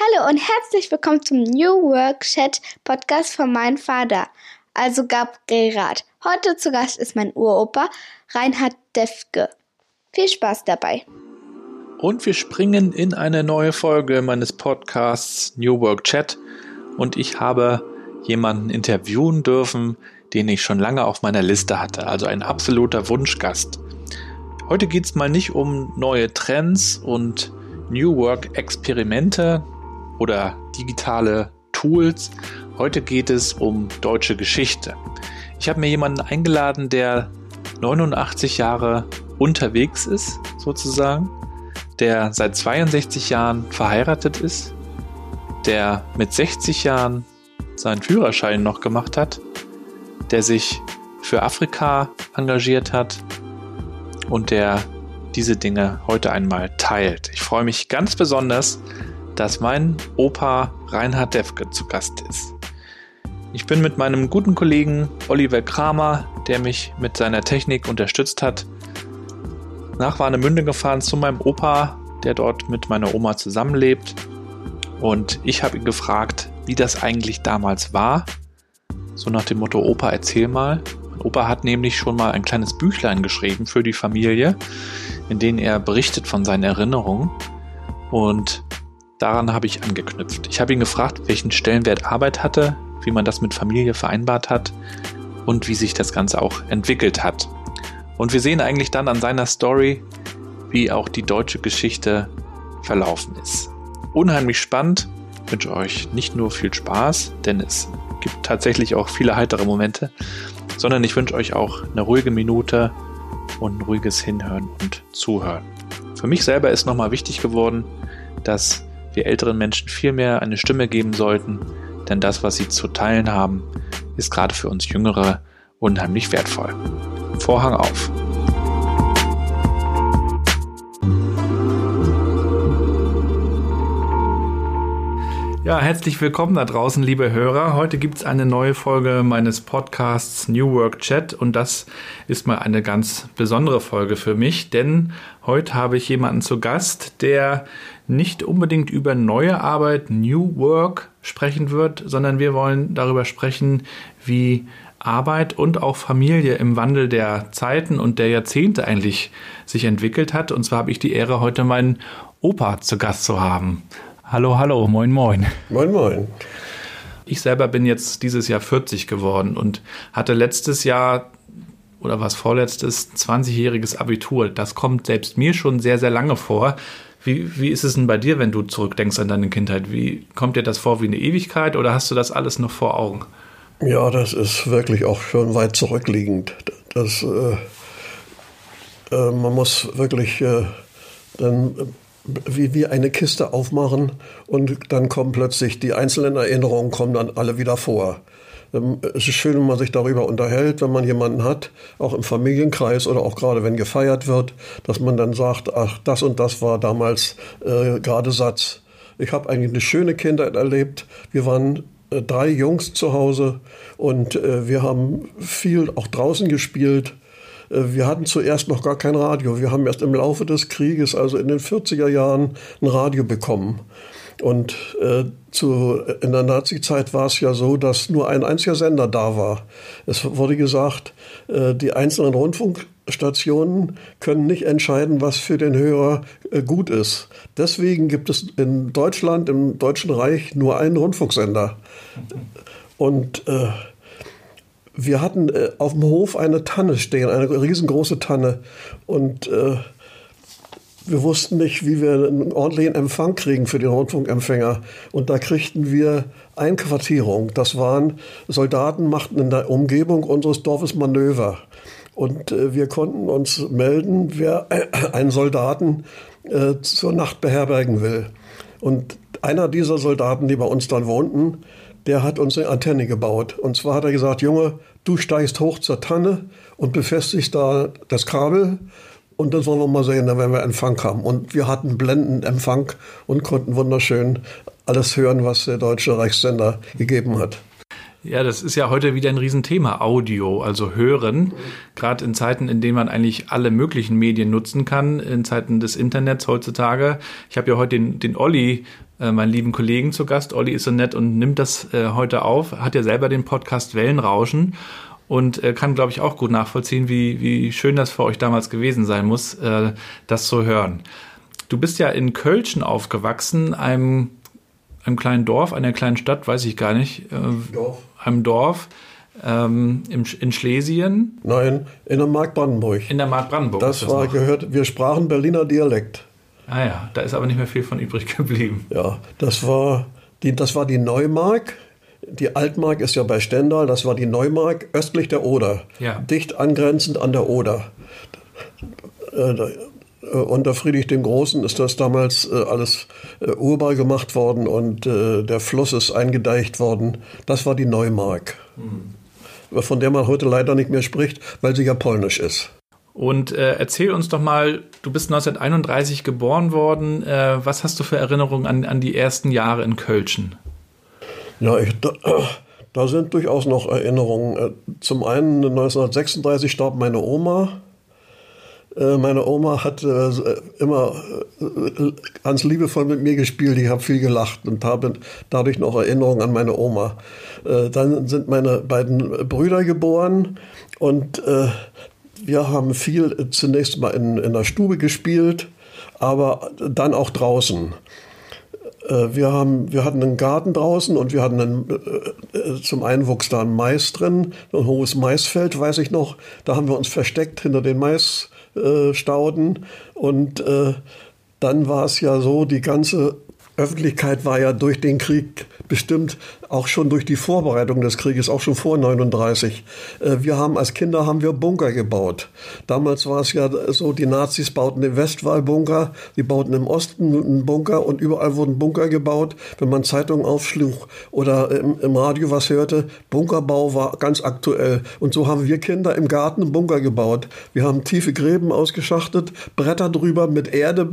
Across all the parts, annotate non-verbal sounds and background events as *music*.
Hallo und herzlich willkommen zum New Work Chat Podcast von meinem Vater, also Gabriel Rath. Heute zu Gast ist mein Uropa Reinhard Defke. Viel Spaß dabei. Und wir springen in eine neue Folge meines Podcasts New Work Chat und ich habe jemanden interviewen dürfen, den ich schon lange auf meiner Liste hatte, also ein absoluter Wunschgast. Heute geht es mal nicht um neue Trends und New Work Experimente, oder digitale Tools. Heute geht es um deutsche Geschichte. Ich habe mir jemanden eingeladen, der 89 Jahre unterwegs ist, sozusagen, der seit 62 Jahren verheiratet ist, der mit 60 Jahren seinen Führerschein noch gemacht hat, der sich für Afrika engagiert hat und der diese Dinge heute einmal teilt. Ich freue mich ganz besonders, dass mein Opa Reinhard Defke zu Gast ist. Ich bin mit meinem guten Kollegen Oliver Kramer, der mich mit seiner Technik unterstützt hat, nach Warnemünde gefahren zu meinem Opa, der dort mit meiner Oma zusammenlebt. Und ich habe ihn gefragt, wie das eigentlich damals war. So nach dem Motto, Opa, erzähl mal. Mein Opa hat nämlich schon mal ein kleines Büchlein geschrieben für die Familie, in dem er berichtet von seinen Erinnerungen. Und Daran habe ich angeknüpft. Ich habe ihn gefragt, welchen Stellenwert Arbeit hatte, wie man das mit Familie vereinbart hat und wie sich das Ganze auch entwickelt hat. Und wir sehen eigentlich dann an seiner Story, wie auch die deutsche Geschichte verlaufen ist. Unheimlich spannend. Ich wünsche euch nicht nur viel Spaß, denn es gibt tatsächlich auch viele heitere Momente, sondern ich wünsche euch auch eine ruhige Minute und ein ruhiges Hinhören und Zuhören. Für mich selber ist nochmal wichtig geworden, dass wir älteren Menschen viel mehr eine Stimme geben sollten, denn das, was sie zu teilen haben, ist gerade für uns Jüngere unheimlich wertvoll. Vorhang auf. Ja, herzlich willkommen da draußen, liebe Hörer. Heute gibt es eine neue Folge meines Podcasts New Work Chat und das ist mal eine ganz besondere Folge für mich, denn heute habe ich jemanden zu Gast, der nicht unbedingt über neue Arbeit, New Work sprechen wird, sondern wir wollen darüber sprechen, wie Arbeit und auch Familie im Wandel der Zeiten und der Jahrzehnte eigentlich sich entwickelt hat. Und zwar habe ich die Ehre, heute meinen Opa zu Gast zu haben. Hallo, hallo, moin, moin. Moin, moin. Ich selber bin jetzt dieses Jahr 40 geworden und hatte letztes Jahr oder was vorletztes 20-jähriges Abitur. Das kommt selbst mir schon sehr, sehr lange vor. Wie, wie ist es denn bei dir, wenn du zurückdenkst an deine Kindheit? Wie kommt dir das vor wie eine Ewigkeit oder hast du das alles noch vor Augen? Ja, das ist wirklich auch schon weit zurückliegend. Das, äh, äh, man muss wirklich äh, dann wie, wie eine Kiste aufmachen und dann kommen plötzlich die einzelnen Erinnerungen kommen dann alle wieder vor. Ähm, es ist schön, wenn man sich darüber unterhält, wenn man jemanden hat, auch im Familienkreis oder auch gerade wenn gefeiert wird, dass man dann sagt, ach, das und das war damals äh, gerade Satz. Ich habe eigentlich eine schöne Kindheit erlebt. Wir waren äh, drei Jungs zu Hause und äh, wir haben viel auch draußen gespielt. Äh, wir hatten zuerst noch gar kein Radio. Wir haben erst im Laufe des Krieges, also in den 40er Jahren, ein Radio bekommen. Und äh, zu, in der Nazi-Zeit war es ja so, dass nur ein einziger Sender da war. Es wurde gesagt, äh, die einzelnen Rundfunkstationen können nicht entscheiden, was für den Hörer äh, gut ist. Deswegen gibt es in Deutschland, im Deutschen Reich, nur einen Rundfunksender. Und äh, wir hatten äh, auf dem Hof eine Tanne stehen, eine riesengroße Tanne. Und äh, wir wussten nicht, wie wir einen ordentlichen Empfang kriegen für den Rundfunkempfänger. Und da kriegten wir Einquartierung. Das waren Soldaten, machten in der Umgebung unseres Dorfes Manöver. Und äh, wir konnten uns melden, wer äh, einen Soldaten äh, zur Nacht beherbergen will. Und einer dieser Soldaten, die bei uns dann wohnten, der hat uns eine Antenne gebaut. Und zwar hat er gesagt, Junge, du steigst hoch zur Tanne und befestigst da das Kabel und dann wollen wir mal sehen, wenn wir Empfang haben. Und wir hatten blendenden Empfang und konnten wunderschön alles hören, was der deutsche Reichssender gegeben hat. Ja, das ist ja heute wieder ein Riesenthema, Audio, also Hören. Gerade in Zeiten, in denen man eigentlich alle möglichen Medien nutzen kann, in Zeiten des Internets heutzutage. Ich habe ja heute den, den Olli äh, meinen lieben Kollegen zu Gast. Olli ist so nett und nimmt das äh, heute auf, hat ja selber den Podcast Wellenrauschen und äh, kann, glaube ich, auch gut nachvollziehen, wie, wie schön das für euch damals gewesen sein muss, äh, das zu hören. Du bist ja in Kölschen aufgewachsen, einem, einem kleinen Dorf, einer kleinen Stadt, weiß ich gar nicht, äh, Dorf. einem Dorf. Ähm, im, in Schlesien? Nein, in der Mark Brandenburg. In der Mark Brandenburg. Das, das war noch. gehört, wir sprachen Berliner Dialekt. Ah ja, da ist aber nicht mehr viel von übrig geblieben. Ja, das war die, das war die Neumark. Die Altmark ist ja bei Stendal, das war die Neumark östlich der Oder. Ja. Dicht angrenzend an der Oder. Äh, äh, unter Friedrich dem Großen ist das damals äh, alles urbar gemacht worden und der Fluss ist eingedeicht worden. Das war die Neumark. Mhm. Von der man heute leider nicht mehr spricht, weil sie ja polnisch ist. Und äh, erzähl uns doch mal, du bist 1931 geboren worden. Äh, was hast du für Erinnerungen an, an die ersten Jahre in Kölschen? Ja, ich, da, *clears throat* da, sind durchaus noch Erinnerungen. Äh, zum einen 1936 starb meine Oma. Äh, meine Oma hat äh, immer ganz liebevoll mit mir gespielt. Ich habe viel gelacht und habe dadurch noch Erinnerungen an meine Oma. Dann sind meine beiden Brüder geboren und wir haben viel zunächst mal in, in der Stube gespielt, aber dann auch draußen. Äh, wir, haben, wir hatten einen Garten draußen und wir hatten einen, äh, äh, zum einen wuchs da ein Mais drin, ein hohes Maisfeld, weiß ich noch. Da haben wir uns versteckt hinter den Maisstauden. Und dann war es ja so, die ganze Öffentlichkeit war ja durch den Krieg bestimmt auch schon durch die Vorbereitung des Krieges, auch schon vor 39. Äh, wir haben als Kinder haben wir Bunker gebaut. Damals war es ja so, die Nazis bauten den Westwall-Bunker, die bauten im Osten einen Bunker und überall wurden Bunker gebaut. Wenn man Zeitungen aufschlug oder im, im Radio was hörte, Bunkerbau war ganz aktuell. Und so haben wir Kinder im Garten einen Bunker gebaut. Wir haben tiefe Gräben ausgeschachtet, Bretter drüber mit Erde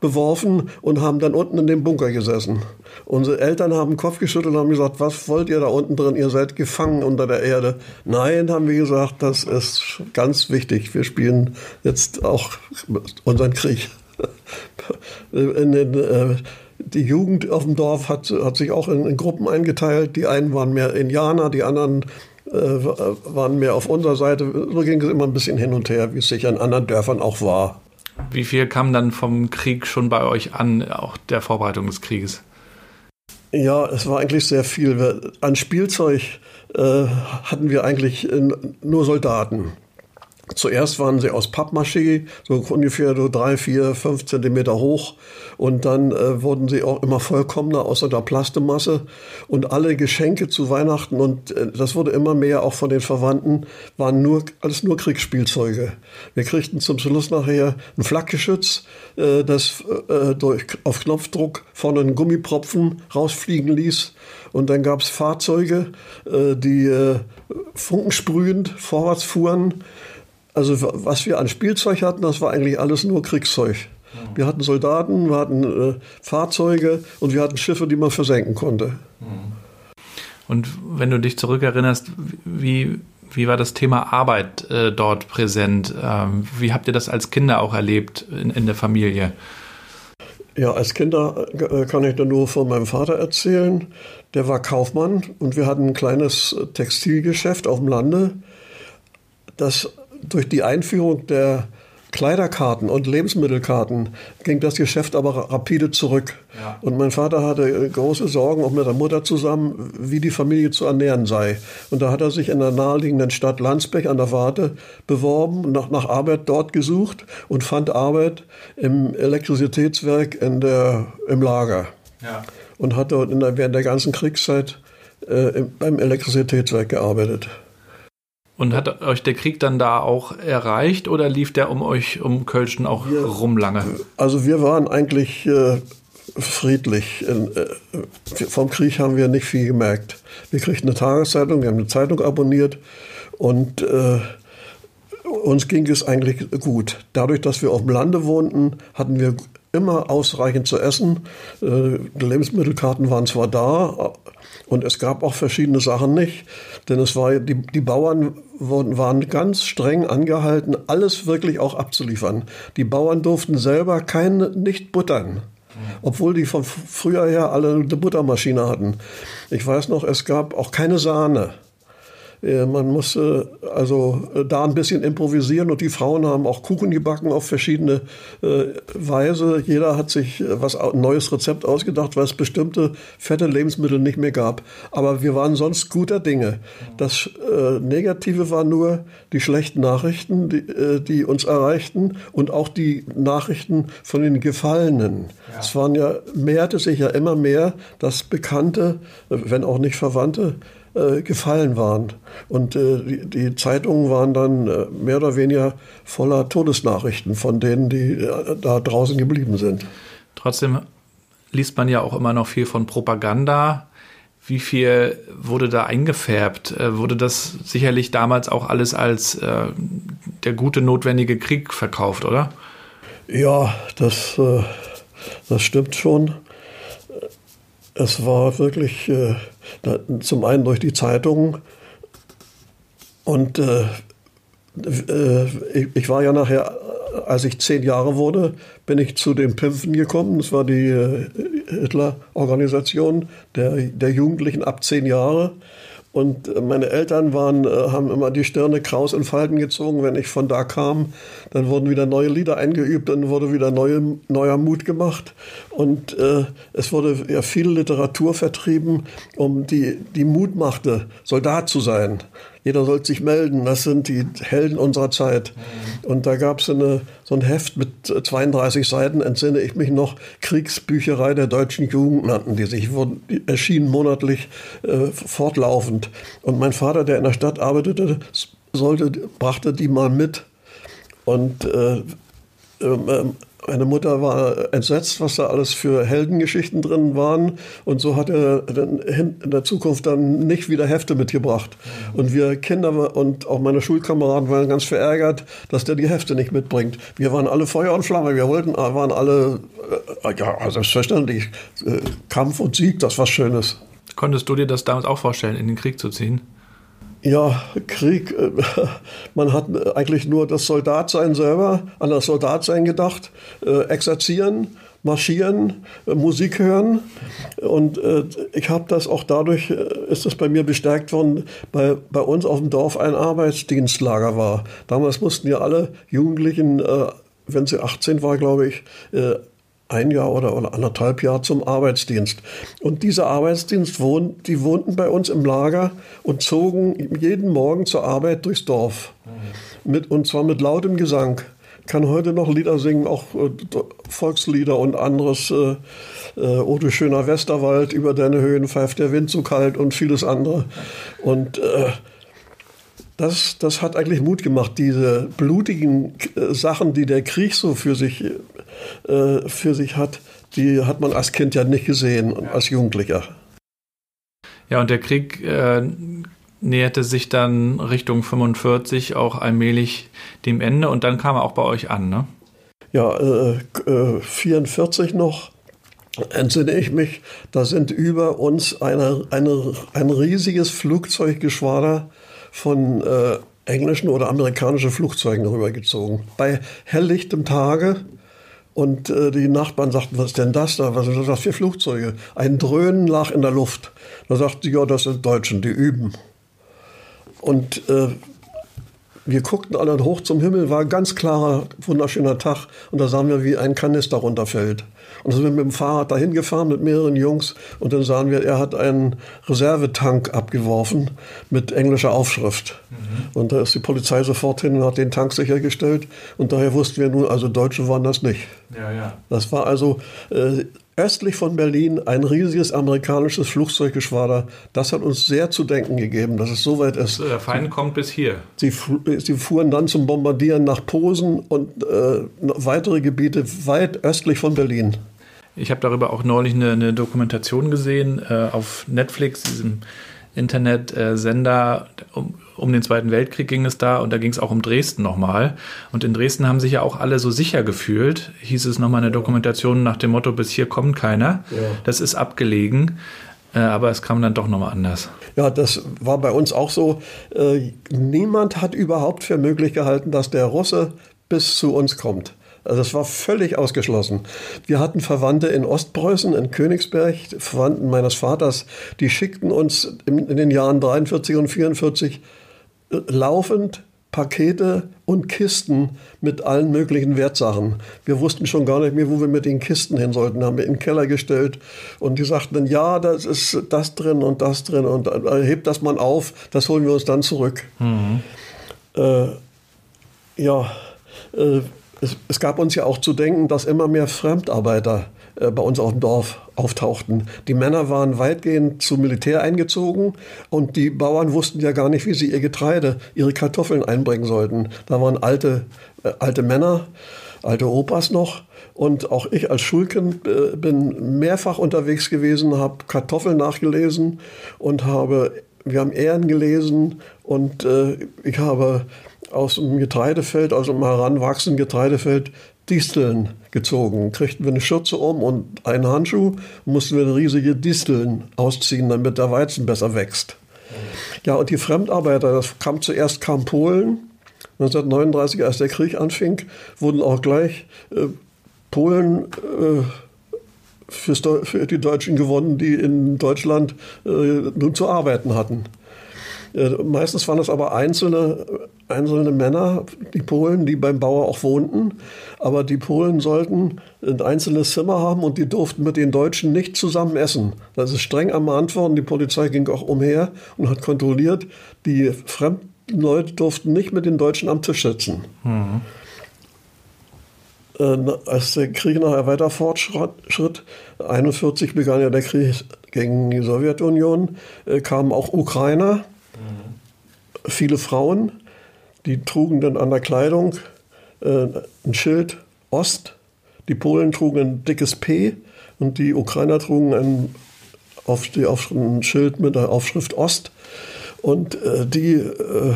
beworfen und haben dann unten in dem Bunker gesessen. Unsere Eltern haben Kopf geschüttelt und haben gesagt, was wollt ihr da unten drin? Ihr seid gefangen unter der Erde. Nein, haben wir gesagt, das ist ganz wichtig. Wir spielen jetzt auch unseren Krieg. *laughs* In den, äh, die Jugend auf dem Dorf hat, hat sich auch in, in, Gruppen eingeteilt. Die einen waren mehr Indianer, die anderen äh, waren mehr auf unserer Seite. So ging es immer ein bisschen hin und her, wie es sich an anderen Dörfern auch war. Wie viel kam dann vom Krieg schon bei euch an, auch der Vorbereitung des Krieges? Ja, es war eigentlich sehr viel. An Spielzeug äh, hatten wir eigentlich äh, nur Soldaten. Zuerst waren sie aus Pappmaché, so ungefähr so drei, vier, fünf Zentimeter hoch. Und dann äh, wurden sie auch immer vollkommener außer der Plastemasse. Und alle Geschenke zu Weihnachten, und äh, das wurde immer mehr auch von den Verwandten, waren nur, alles nur Kriegsspielzeuge. Wir kriegten zum Schluss nachher ein Flakgeschütz, äh, das äh, durch, auf Knopfdruck vorne einen Gummipropfen rausfliegen ließ. Und dann gab es Fahrzeuge, äh, die äh, funkensprühend vorwärts fuhren also was wir an Spielzeug hatten, das war eigentlich alles nur Kriegszeug. Wir hatten Soldaten, wir hatten äh, Fahrzeuge und wir hatten Schiffe, die man versenken konnte. Und wenn du dich zurückerinnerst, wie, wie war das Thema Arbeit äh, dort präsent? Ähm, wie habt ihr das als Kinder auch erlebt in, in der Familie? Ja, als Kinder äh, kann ich da nur von meinem Vater erzählen. Der war Kaufmann und wir hatten ein kleines Textilgeschäft auf dem Lande. Das durch die Einführung der Kleiderkarten und Lebensmittelkarten ging das Geschäft aber rapide zurück. Ja. Und mein Vater hatte große Sorgen, auch mit der Mutter zusammen, wie die Familie zu ernähren sei. Und da hat er sich in der naheliegenden Stadt Landsbeck an der Warte beworben, nach, nach Arbeit dort gesucht und fand Arbeit im Elektrizitätswerk in der, im Lager. Ja. Und hat dort der, während der ganzen Kriegszeit äh, beim Elektrizitätswerk gearbeitet. Und hat euch der Krieg dann da auch erreicht oder lief der um euch, um Kölschen auch wir, rum lange? Also wir waren eigentlich äh, friedlich. Äh, vom Krieg haben wir nicht viel gemerkt. Wir kriegten eine Tageszeitung, wir haben eine Zeitung abonniert und äh, uns ging es eigentlich gut. Dadurch, dass wir auf dem Lande wohnten, hatten wir immer ausreichend zu essen. Äh, die Lebensmittelkarten waren zwar da, und es gab auch verschiedene Sachen nicht, denn es war, die, die Bauern wurden, waren ganz streng angehalten, alles wirklich auch abzuliefern. Die Bauern durften selber kein, nicht buttern. obwohl die von früher her alle eine Buttermaschine hatten. Ich weiß noch, es gab auch keine Sahne. Äh, man musste also äh, da ein bisschen improvisieren und die Frauen haben auch Kuchen gebacken auf verschiedene äh, Weise. Jeder hat sich was ein neues Rezept ausgedacht, weil es bestimmte fette Lebensmittel nicht mehr gab. Aber wir waren sonst guter Dinge. Das Negative war nur die schlechten Nachrichten, die, die, uns erreichten und auch die Nachrichten von den Gefallenen. Ja. Es waren ja, mehrte sich ja immer mehr, dass Bekannte, wenn auch nicht Verwandte, äh, gefallen waren. Und äh, die, die, Zeitungen waren dann äh, mehr oder weniger voller Todesnachrichten von denen, die äh, da draußen geblieben sind. Trotzdem liest man ja auch immer noch viel von Propaganda. Wie viel wurde da eingefärbt? Äh, wurde das sicherlich damals auch alles als der gute, notwendige Krieg verkauft, oder? Ja, das, das stimmt schon. Es war wirklich zum einen durch die Zeitungen und äh, äh, ich, war ja nachher, als ich zehn Jahre wurde, bin ich zu den Pimpfen gekommen. Das war die äh, Hitler-Organisation der, der Jugendlichen ab zehn Jahre. Und äh, meine Eltern waren, äh, haben immer die Stirne kraus in Falten gezogen, wenn ich von da kam. Dann wurden wieder neue Lieder eingeübt, dann wurde wieder neue, neuer Mut gemacht. Und äh, es wurde ja viel Literatur vertrieben, um die, die Mut machte, Soldat zu sein. Jeder soll sich melden. Das sind die Helden unserer Zeit. Mhm. Und da gab es so ein Heft mit 32 Seiten, entsinne ich mich noch, Kriegsbücherei der deutschen Jugend nannten die sich, wurden, die erschienen monatlich äh, fortlaufend. Und mein Vater, der in der Stadt arbeitete, sollte, brachte die mal mit. Und äh, ähm, meine Mutter war entsetzt, was da alles für Heldengeschichten drin waren. Und so hat er in der Zukunft dann nicht wieder Hefte mitgebracht. Und wir Kinder und auch meine Schulkameraden waren ganz verärgert, dass der die Hefte nicht mitbringt. Wir waren alle Feuer und Flamme. Wir wollten, waren alle, äh, ja, selbstverständlich. Äh, Kampf und Sieg, das war Schönes. Konntest du dir das damals auch vorstellen, in den Krieg zu ziehen? Ja, Krieg, äh, *laughs* man hat eigentlich nur das Soldatsein selber, an das Soldatsein gedacht, äh, exerzieren, marschieren, äh, Musik hören. Und ich habe das auch dadurch, ist das bei mir bestärkt worden, weil bei uns auf dem Dorf ein Arbeitsdienstlager war. Damals mussten ja alle Jugendlichen, wenn sie 18 war, glaube ich, ein Jahr oder, oder anderthalb Jahr zum Arbeitsdienst. Und dieser Arbeitsdienst, wohn, die wohnten bei uns im Lager und zogen jeden Morgen zur Arbeit durchs Dorf. Mhm. Mit, und zwar mit lautem Gesang. Kann heute noch Lieder singen, auch äh, Volkslieder und anderes. Äh, äh, O du schöner Westerwald, über deine Höhen pfeift der Wind so kalt und vieles andere. Und äh, das, das hat eigentlich Mut gemacht, diese blutigen äh, Sachen, die der Krieg so für sich, äh, für sich hat, die hat man als Kind ja nicht gesehen und als Jugendlicher. Ja, und der Krieg äh, näherte sich dann Richtung 45 auch allmählich dem Ende und dann kam er auch bei euch an, ne? Ja, äh, 44 äh, noch entsinne ich mich, da sind über uns eine, eine, ein riesiges Flugzeuggeschwader von äh, englischen oder amerikanischen Flugzeugen rübergezogen. Bei helllichtem Tage. Und äh, die Nachbarn sagten, was ist denn das da? Was sind das für Flugzeuge? Ein Dröhnen lag in der Luft. Da sagten sie, ja, das sind Deutschen, die üben. Und äh, wir guckten alle hoch zum Himmel, war ganz klarer, wunderschöner Tag. Und da sahen wir, wie ein Kanister runterfällt. Und dann sind wir mit dem Fahrrad dahin gefahren mit mehreren Jungs und dann sahen wir, er hat einen Reservetank abgeworfen mit englischer Aufschrift. Mhm. Und da ist die Polizei sofort hin und hat den Tank sichergestellt. Und daher wussten wir nun, also Deutsche waren das nicht. Ja, ja. Das war also äh, östlich von Berlin ein riesiges amerikanisches Flugzeuggeschwader. Das hat uns sehr zu denken gegeben, dass es so weit ist. Der Feind kommt bis hier. Sie, sie fuhren dann zum Bombardieren nach Posen und äh, weitere Gebiete weit östlich von Berlin. Ich habe darüber auch neulich eine, eine Dokumentation gesehen äh, auf Netflix, diesem Internetsender. Um, um den Zweiten Weltkrieg ging es da und da ging es auch um Dresden nochmal. Und in Dresden haben sich ja auch alle so sicher gefühlt, hieß es nochmal in der Dokumentation nach dem Motto, bis hier kommt keiner. Ja. Das ist abgelegen. Äh, aber es kam dann doch nochmal anders. Ja, das war bei uns auch so. Äh, niemand hat überhaupt für möglich gehalten, dass der Russe bis zu uns kommt. Also das war völlig ausgeschlossen. Wir hatten Verwandte in Ostpreußen, in Königsberg, Verwandten meines Vaters, die schickten uns in, den Jahren 43 und 44 äh, laufend Pakete und Kisten mit allen möglichen Wertsachen. Wir wussten schon gar nicht mehr, wo wir mit den Kisten hin sollten. Haben wir in den Keller gestellt und die sagten dann, ja, das ist das drin und das drin und äh, hebt das mal auf, das holen wir uns dann zurück. Mhm. Äh, ja, äh, es, es, gab uns ja auch zu denken, dass immer mehr Fremdarbeiter äh, bei uns auf dem Dorf auftauchten. Die Männer waren weitgehend zum Militär eingezogen und die Bauern wussten ja gar nicht, wie sie ihr Getreide, ihre Kartoffeln einbringen sollten. Da waren alte, äh, alte Männer, alte Opas noch. Und auch ich als Schulkind äh, bin mehrfach unterwegs gewesen, habe Kartoffeln nachgelesen und habe, wir haben Ehren gelesen und äh, ich habe aus dem Getreidefeld, also im heranwachsenden Getreidefeld, Disteln gezogen. Kriegten wir eine Schürze um und einen Handschuh, mussten wir riesige Disteln ausziehen, damit der Weizen besser wächst. Ja, und die Fremdarbeiter, das kam zuerst kam Polen. 1939, als der Krieg anfing, wurden auch gleich äh, Polen äh, für die Deutschen gewonnen, die in Deutschland äh, nun zu arbeiten hatten. Äh, meistens waren es aber einzelne, einzelne Männer, die Polen, die beim Bauer auch wohnten. Aber die Polen sollten ein einzelnes Zimmer haben und die durften mit den Deutschen nicht zusammen essen. Das ist streng ermahnt worden. Die Polizei ging auch umher und hat kontrolliert, die fremden Leute durften nicht mit den Deutschen am Tisch sitzen. Mhm. als der Krieg nachher weiter fortschritt, 1941 begann ja der Krieg gegen die Sowjetunion, äh, kamen auch Ukrainer viele Frauen, die trugen dann an der Kleidung äh, ein Schild Ost, die Polen trugen ein dickes P und die Ukrainer trugen ein, auf, die, auf ein Schild mit der Aufschrift Ost. Und äh, die äh,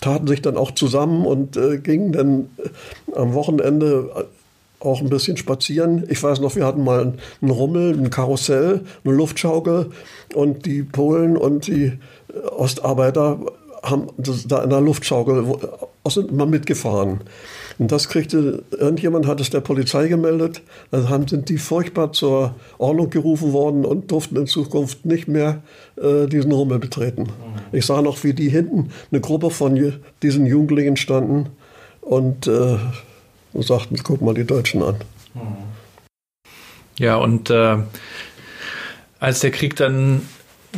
taten sich dann auch zusammen und äh, gingen dann äh, am Wochenende auch ein bisschen spazieren. Ich weiß noch, wir hatten mal einen Rummel, ein Karussell, eine Luftschaukel und die Polen und die Ostarbeiter haben da in der Luftschaukel sind immer mitgefahren. Und das kriegte, irgendjemand hat es der Polizei gemeldet, dann haben, sind die furchtbar zur Ordnung gerufen worden und durften in Zukunft nicht mehr äh, diesen Rummel betreten. Mhm. Ich sah noch, wie die hinten, eine Gruppe von diesen Jugendlichen standen und, äh, und sagten, guck mal die Deutschen an. Ja, und äh, als der Krieg dann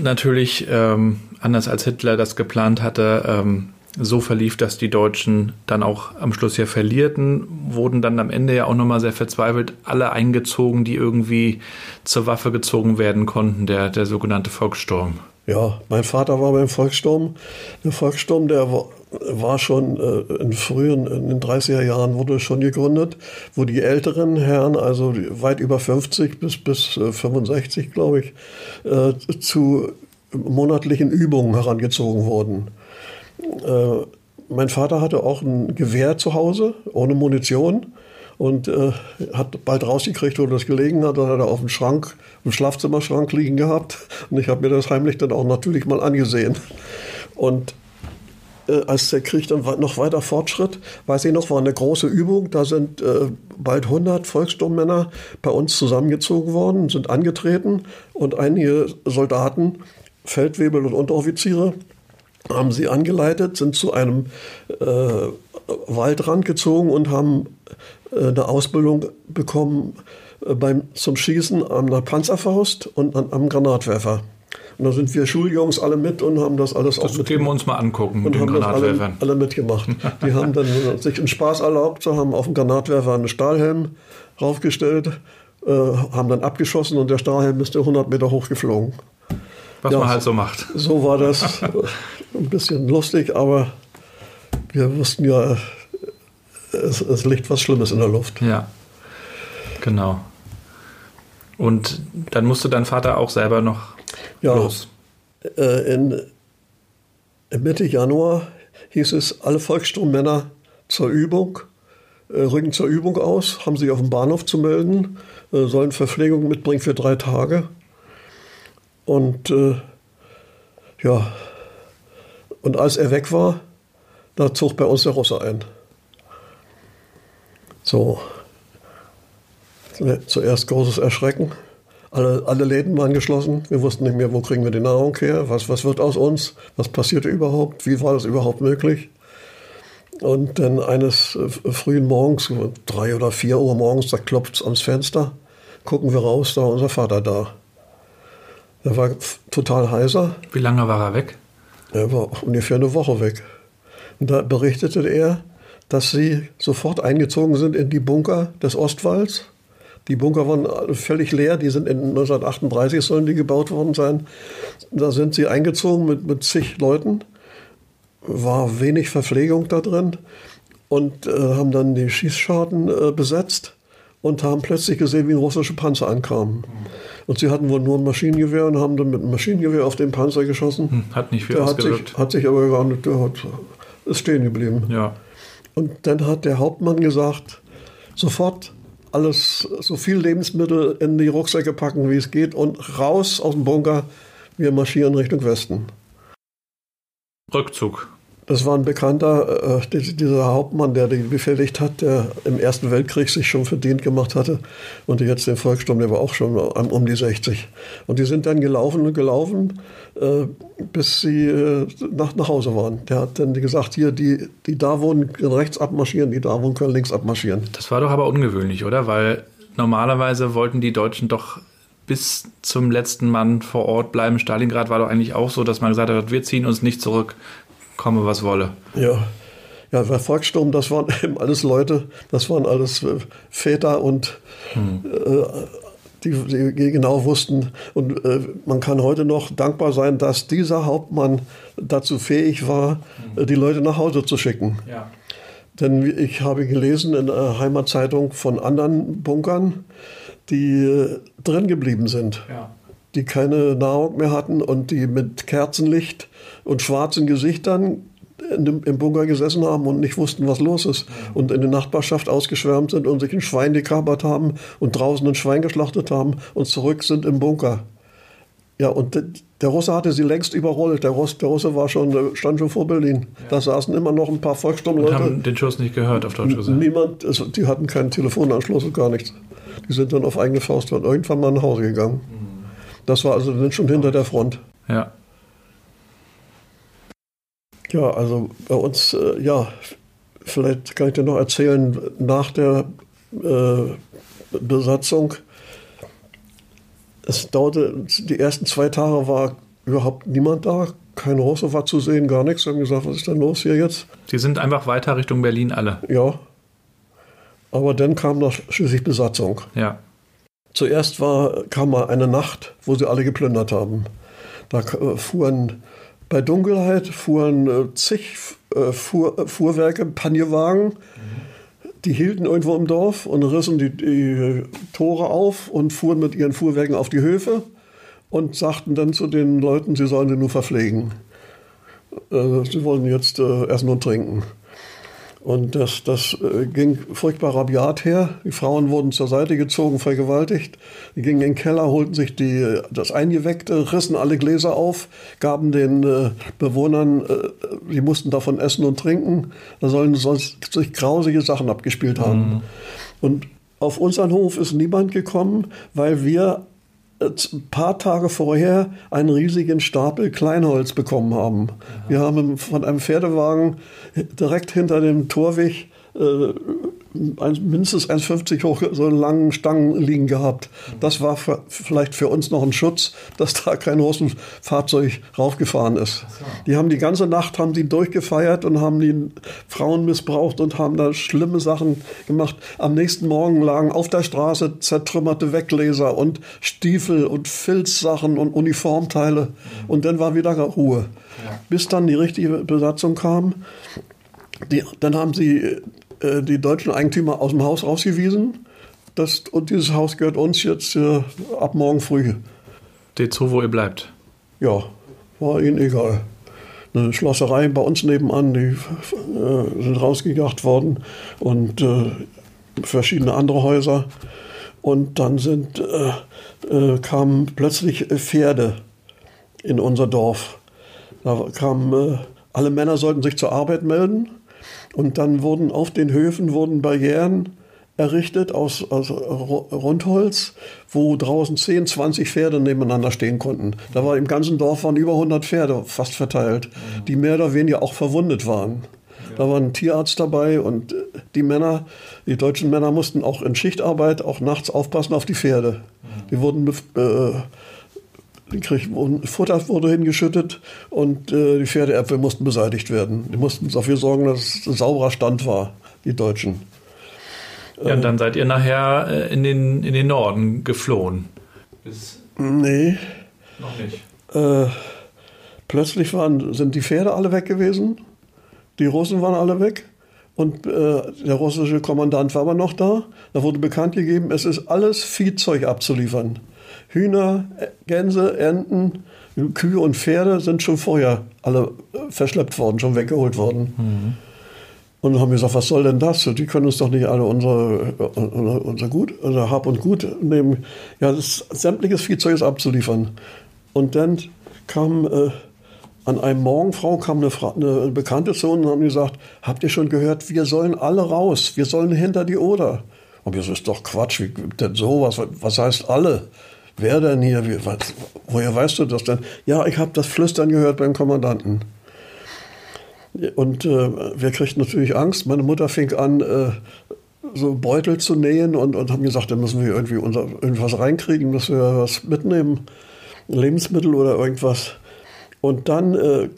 natürlich ähm, anders als Hitler das geplant hatte, ähm, so verlief, dass die Deutschen dann auch am Schluss ja verlierten, wurden dann am Ende ja auch nochmal sehr verzweifelt alle eingezogen, die irgendwie zur Waffe gezogen werden konnten, der, der sogenannte Volkssturm. Ja, mein Vater war beim Volkssturm. Der Volkssturm, der war, schon äh, in frühen, in den 30er Jahren wurde schon gegründet, wo die älteren Herren, also weit über 50 bis, bis äh, 65, glaube ich, äh, zu monatlichen Übungen herangezogen wurden. Äh, mein Vater hatte auch ein Gewehr zu Hause, ohne Munition und äh, hat bald rausgekriegt, wo das gelegen hat. Dann hat er auf dem Schrank, im Schlafzimmerschrank liegen gehabt. Und ich habe mir das heimlich dann auch natürlich mal angesehen. Und äh, als der Krieg dann noch weiter fortschritt, weiß ich noch, war eine große Übung. Da sind äh, bald 100 Volkssturmmänner bei uns zusammengezogen worden, sind angetreten und einige Soldaten, Feldwebel und Unteroffiziere, haben sie angeleitet, sind zu einem äh, Waldrand gezogen und haben äh, eine Ausbildung bekommen äh, beim, zum Schießen an der Panzerfaust und an, am Granatwerfer. Und da sind wir Schuljungs alle mit und haben das alles das auch mit. geben wir uns mal angucken mit und den Granatwerfern. Alle, alle, mitgemacht. Die haben dann sich einen Spaß erlaubt, haben auf dem Granatwerfer einen Stahlhelm raufgestellt, äh, haben dann abgeschossen und der Stahlhelm ist 100 Meter hoch geflogen. Was ja, man halt so macht. So war das. *laughs* ein bisschen lustig, aber wir wussten ja, es, es liegt was Schlimmes in der Luft. Ja, genau. Und dann musste dein Vater auch selber noch ja, los. Äh, in, Mitte Januar hieß es, alle Volkssturmmänner zur Übung, äh, rücken zur Übung aus, haben sich auf dem Bahnhof zu melden, äh, sollen Verpflegung mitbringen für drei Tage. Und äh, ja, und als er weg war, da zog bei uns der Russe ein. So, Zuerst großes Erschrecken. Alle, alle Läden waren geschlossen. Wir wussten nicht mehr, wo kriegen wir die Nahrung her, was, was wird aus uns, was passierte überhaupt, wie war das überhaupt möglich. Und dann eines äh, frühen Morgens, drei oder vier Uhr morgens, da klopft es ans Fenster, gucken wir raus, da war unser Vater da. Er war total heiser. Wie lange war er weg? Er war ungefähr eine Woche weg. Und da berichtete er, dass sie sofort eingezogen sind in die Bunker des Ostwalds die Bunker waren völlig leer, die sind in 1938 sollen die gebaut worden sein. Da sind sie eingezogen mit, mit zig Leuten, war wenig Verpflegung da drin und äh, haben dann die Schießscharten äh, besetzt und haben plötzlich gesehen, wie ein russischer Panzer ankam. Und sie hatten wohl nur ein Maschinengewehr und haben dann mit einem Maschinengewehr auf den Panzer geschossen. Hm, hat nicht viel der hat sich, hat sich aber gar nicht, der hat, ist stehen geblieben. Ja. Und dann hat der Hauptmann gesagt, sofort alles, so viel Lebensmittel in die Rucksäcke packen, wie es geht und raus aus dem Bunker. Wir marschieren Richtung Westen. Rückzug. Das war ein bekannter, äh, dieser Hauptmann, der den befehligt hat, der im Ersten Weltkrieg sich schon verdient gemacht hatte und jetzt den Volkssturm, der war auch schon um die 60. Und die sind dann gelaufen und gelaufen, äh, bis sie äh, nach, nach Hause waren. Der hat dann gesagt, hier, die, die da wohnen, können rechts abmarschieren, die da wohnen, können links abmarschieren. Das war doch aber ungewöhnlich, oder? Weil normalerweise wollten die Deutschen doch bis zum letzten Mann vor Ort bleiben. Stalingrad war doch eigentlich auch so, dass man gesagt hat, wir ziehen uns nicht zurück komme, was wolle. Ja. Ja, bei Volkssturm, das waren *laughs* eben alles Leute, das waren alles äh, Väter und hm. äh, die, die, genau wussten. Und äh, man kann heute noch dankbar sein, dass dieser Hauptmann dazu fähig war, hm. die Leute nach Hause zu schicken. Ja. Denn ich habe gelesen in der Heimatzeitung von anderen Bunkern, die äh, drin geblieben sind. Ja die keine Nahrung mehr hatten und die mit Kerzenlicht und schwarzen Gesichtern im Bunker gesessen haben und nicht wussten, was los ist. Und in der Nachbarschaft ausgeschwärmt sind und sich ein Schwein gekapert haben und draußen ein Schwein geschlachtet haben und zurück sind im Bunker. Ja, und der Russe hatte sie längst überrollt. Der Russe, der Russe war schon, stand schon vor Berlin. Ja. Da saßen immer noch ein paar Volkssturmleute. Und haben den Schuss nicht gehört, auf Deutsch gesagt? Niemand, also die hatten keinen Telefonanschluss und gar nichts. Die sind dann auf eigene Faust irgendwann mal nach Hause gegangen. Mhm. Das war also schon hinter der Front. Ja. Ja, also bei uns, äh, ja, vielleicht kann ich dir noch erzählen, nach der äh, Besatzung, es dauerte, die ersten zwei Tage war überhaupt niemand da, kein Russe war zu sehen, gar nichts. Wir haben gesagt, was ist denn los hier jetzt? Sie sind einfach weiter Richtung Berlin alle. Ja. Aber dann kam noch schließlich Besatzung. Ja. Zuerst war, kam mal eine Nacht, wo sie alle geplündert haben. Da äh, fuhren bei Dunkelheit fuhren äh, zig äh, Fuhr, Fuhrwerke, Panierwagen, die hielten irgendwo im Dorf und rissen die, die Tore auf und fuhren mit ihren Fuhrwerken auf die Höfe und sagten dann zu den Leuten, sie sollen sie nur verpflegen. Sie wollen jetzt essen und trinken. Und das, das äh, ging furchtbar rabiat her. Die Frauen wurden zur Seite gezogen, vergewaltigt. Die gingen in den Keller, holten sich die, das Eingeweckte, rissen alle Gläser auf, gaben den äh, Bewohnern, äh, die mussten davon essen und trinken. Da sollen sonst sich grausige Sachen abgespielt haben. Mhm. Und auf unseren Hof ist niemand gekommen, weil wir ein paar Tage vorher einen riesigen Stapel Kleinholz bekommen haben. Wir haben von einem Pferdewagen direkt hinter dem Torweg äh, mindestens 1,50 hoch so einen langen Stangen liegen gehabt. Das war für, vielleicht für uns noch ein Schutz, dass da kein Russenfahrzeug raufgefahren ist. Die haben die ganze Nacht haben die durchgefeiert und haben die Frauen missbraucht und haben da schlimme Sachen gemacht. Am nächsten Morgen lagen auf der Straße zertrümmerte Weggläser und Stiefel und Filzsachen und Uniformteile. Und dann war wieder Ruhe. Bis dann die richtige Besatzung kam. Die, dann haben sie äh, die deutschen Eigentümer aus dem Haus rausgewiesen. Das, und dieses Haus gehört uns jetzt äh, ab morgen früh. Steht so, wo ihr bleibt? Ja, war ihnen egal. Eine Schlosserei bei uns nebenan, die äh, sind rausgejagt worden und äh, verschiedene andere Häuser. Und dann sind, äh, kamen plötzlich Pferde in unser Dorf. Da kamen, alle Männer sollten sich zur Arbeit melden und dann wurden auf den Höfen wurden Barrieren errichtet aus, aus Rundholz, wo draußen 10, 20 Pferde nebeneinander stehen konnten. Da war im ganzen Dorf waren über 100 Pferde fast verteilt, die mehr oder weniger auch verwundet waren. Da war ein Tierarzt dabei und äh, die Männer, die deutschen Männer mussten auch in Schichtarbeit auch nachts aufpassen auf die Pferde. Die wurden äh, kriegten, Futter wurde hingeschüttet und äh, die Pferdeäpfel mussten beseitigt werden. Die mussten dafür sorgen, dass es ein sauberer Stand war, die Deutschen. Ja, und dann seid ihr nachher äh, in, den, in den Norden geflohen. Bis nee. Noch nicht. Äh, plötzlich waren, sind die Pferde alle weg gewesen. Die Russen waren alle weg. Und äh, der russische Kommandant war aber noch da. Da wurde bekannt gegeben, es ist alles Viehzeug abzuliefern. Hühner, Gänse, Enten, Kühe und Pferde sind schon vorher alle äh, verschleppt worden, schon weggeholt worden. Mhm. Und dann haben wir gesagt, was soll denn das? Die können uns doch nicht alle unser, äh, unser Gut, unser Hab und Gut nehmen. Ja, das, sämtliches Viehzeug ist abzuliefern. Und dann kam äh, an einem Morgen, Frau, kam eine, eine, Bekannte zu uns und haben gesagt, habt ihr schon gehört, wir sollen alle raus, wir sollen hinter die Oder. Und wir das ist doch Quatsch, wie denn sowas? Was heißt alle? Wer denn hier? Wie, was, woher weißt du das denn? Ja, ich habe das Flüstern gehört beim Kommandanten. Und äh, wir kriegten natürlich Angst. Meine Mutter fing an, äh, so Beutel zu nähen und, und haben gesagt, da müssen wir irgendwie unser, irgendwas reinkriegen, müssen wir was mitnehmen, Lebensmittel oder irgendwas. Und dann, äh,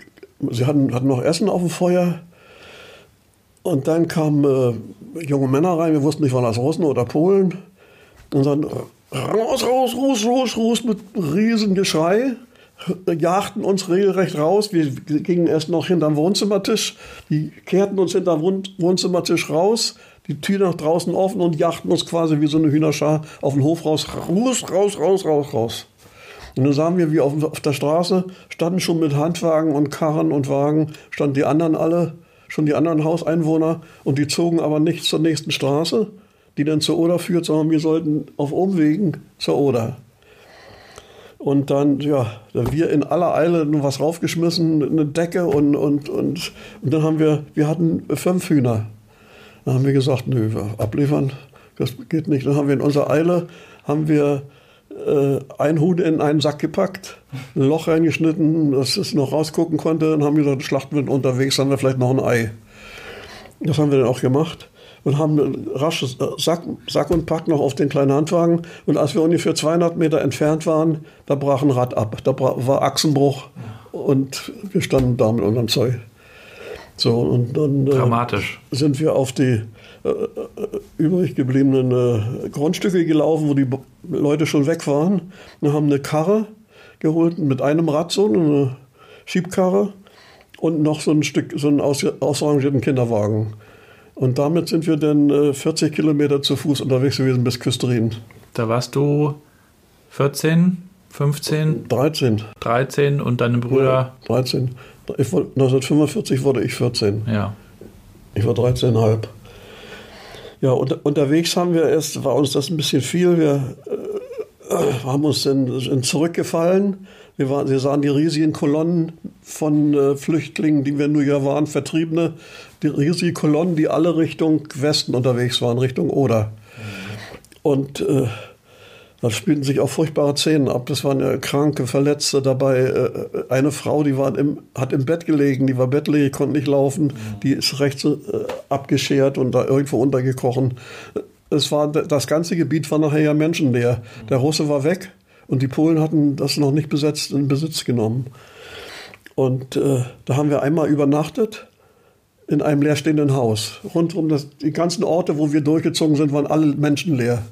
sie hatten, hatten noch Essen auf dem Feuer. Und dann kamen äh, junge Männer rein, wir wussten nicht, waren das Russen oder Polen. Und dann äh, raus, raus, raus, raus, raus mit Riesengeschrei jagten uns regelrecht raus. Wir gingen erst noch hinterm Wohnzimmertisch. Die kehrten uns hinterm Wohnzimmertisch raus, die Tür nach draußen offen und jagten uns quasi wie so eine Hühnerschar auf den Hof raus. Raus, raus, raus, raus, raus. Und dann sahen wir, wie auf, auf der Straße standen schon mit Handwagen und Karren und Wagen, standen die anderen alle, schon die anderen Hauseinwohner und die zogen aber nicht zur nächsten Straße, die dann zur Oder führt, sondern wir sollten auf Umwegen zur Oder. Und dann, ja, wir in aller Eile was raufgeschmissen, eine Decke und, und, und, und dann haben wir, wir hatten fünf Hühner. Dann haben wir gesagt, nö, abliefern, das geht nicht. Dann haben wir in unserer Eile, haben wir äh, ein Huhn in einen Sack gepackt, ein Loch reingeschnitten, dass es noch rausgucken konnte. Dann haben wir gesagt, schlachten wir unterwegs, haben wir vielleicht noch ein Ei. Das haben wir dann auch gemacht und haben rasch Sack, Sack und Pack noch auf den kleinen Handwagen. Und als wir ungefähr 200 Meter entfernt waren, da brach ein Rad ab. Da war Achsenbruch und wir standen da mit unserem Zeug. So, und dann äh, sind wir auf die äh, äh, übrig gebliebenen äh, Grundstücke gelaufen, wo die Leute schon weg waren. Wir haben eine Karre geholt mit einem Rad, so eine Schiebkarre und noch so ein Stück, so einen aus, ausrangierten Kinderwagen. Und damit sind wir dann äh, 40 Kilometer zu Fuß unterwegs gewesen bis Küsterin. Da warst du 14, 15? 13. 13 und deine Brüder? Ja, 13. Ich, 1945 wurde ich 14. Ja. Ich war 13,5. Ja, und, unterwegs haben wir erst, war uns das ein bisschen viel. Wir äh, haben uns dann, zurückgefallen. Wir, waren, wir sahen die riesigen Kolonnen von äh, Flüchtlingen, die wir nur ja waren, Vertriebene, die riesige Kolonnen, die alle Richtung Westen unterwegs waren, Richtung Oder. Und äh, da spielten sich auch furchtbare Szenen ab. Es waren ja kranke, Verletzte dabei. Äh, eine Frau, die war im, hat im Bett gelegen, die war bettlägerig, konnte nicht laufen. Die ist rechts äh, abgeschert und da irgendwo untergekrochen. Es war, das ganze Gebiet war nachher ja menschenleer. Der Russe war weg und die Polen hatten das noch nicht besetzt in Besitz genommen. Und äh, da haben wir einmal übernachtet in einem leerstehenden Haus. Rundum das, die ganzen Orte, wo wir durchgezogen sind, waren alle Menschen leer.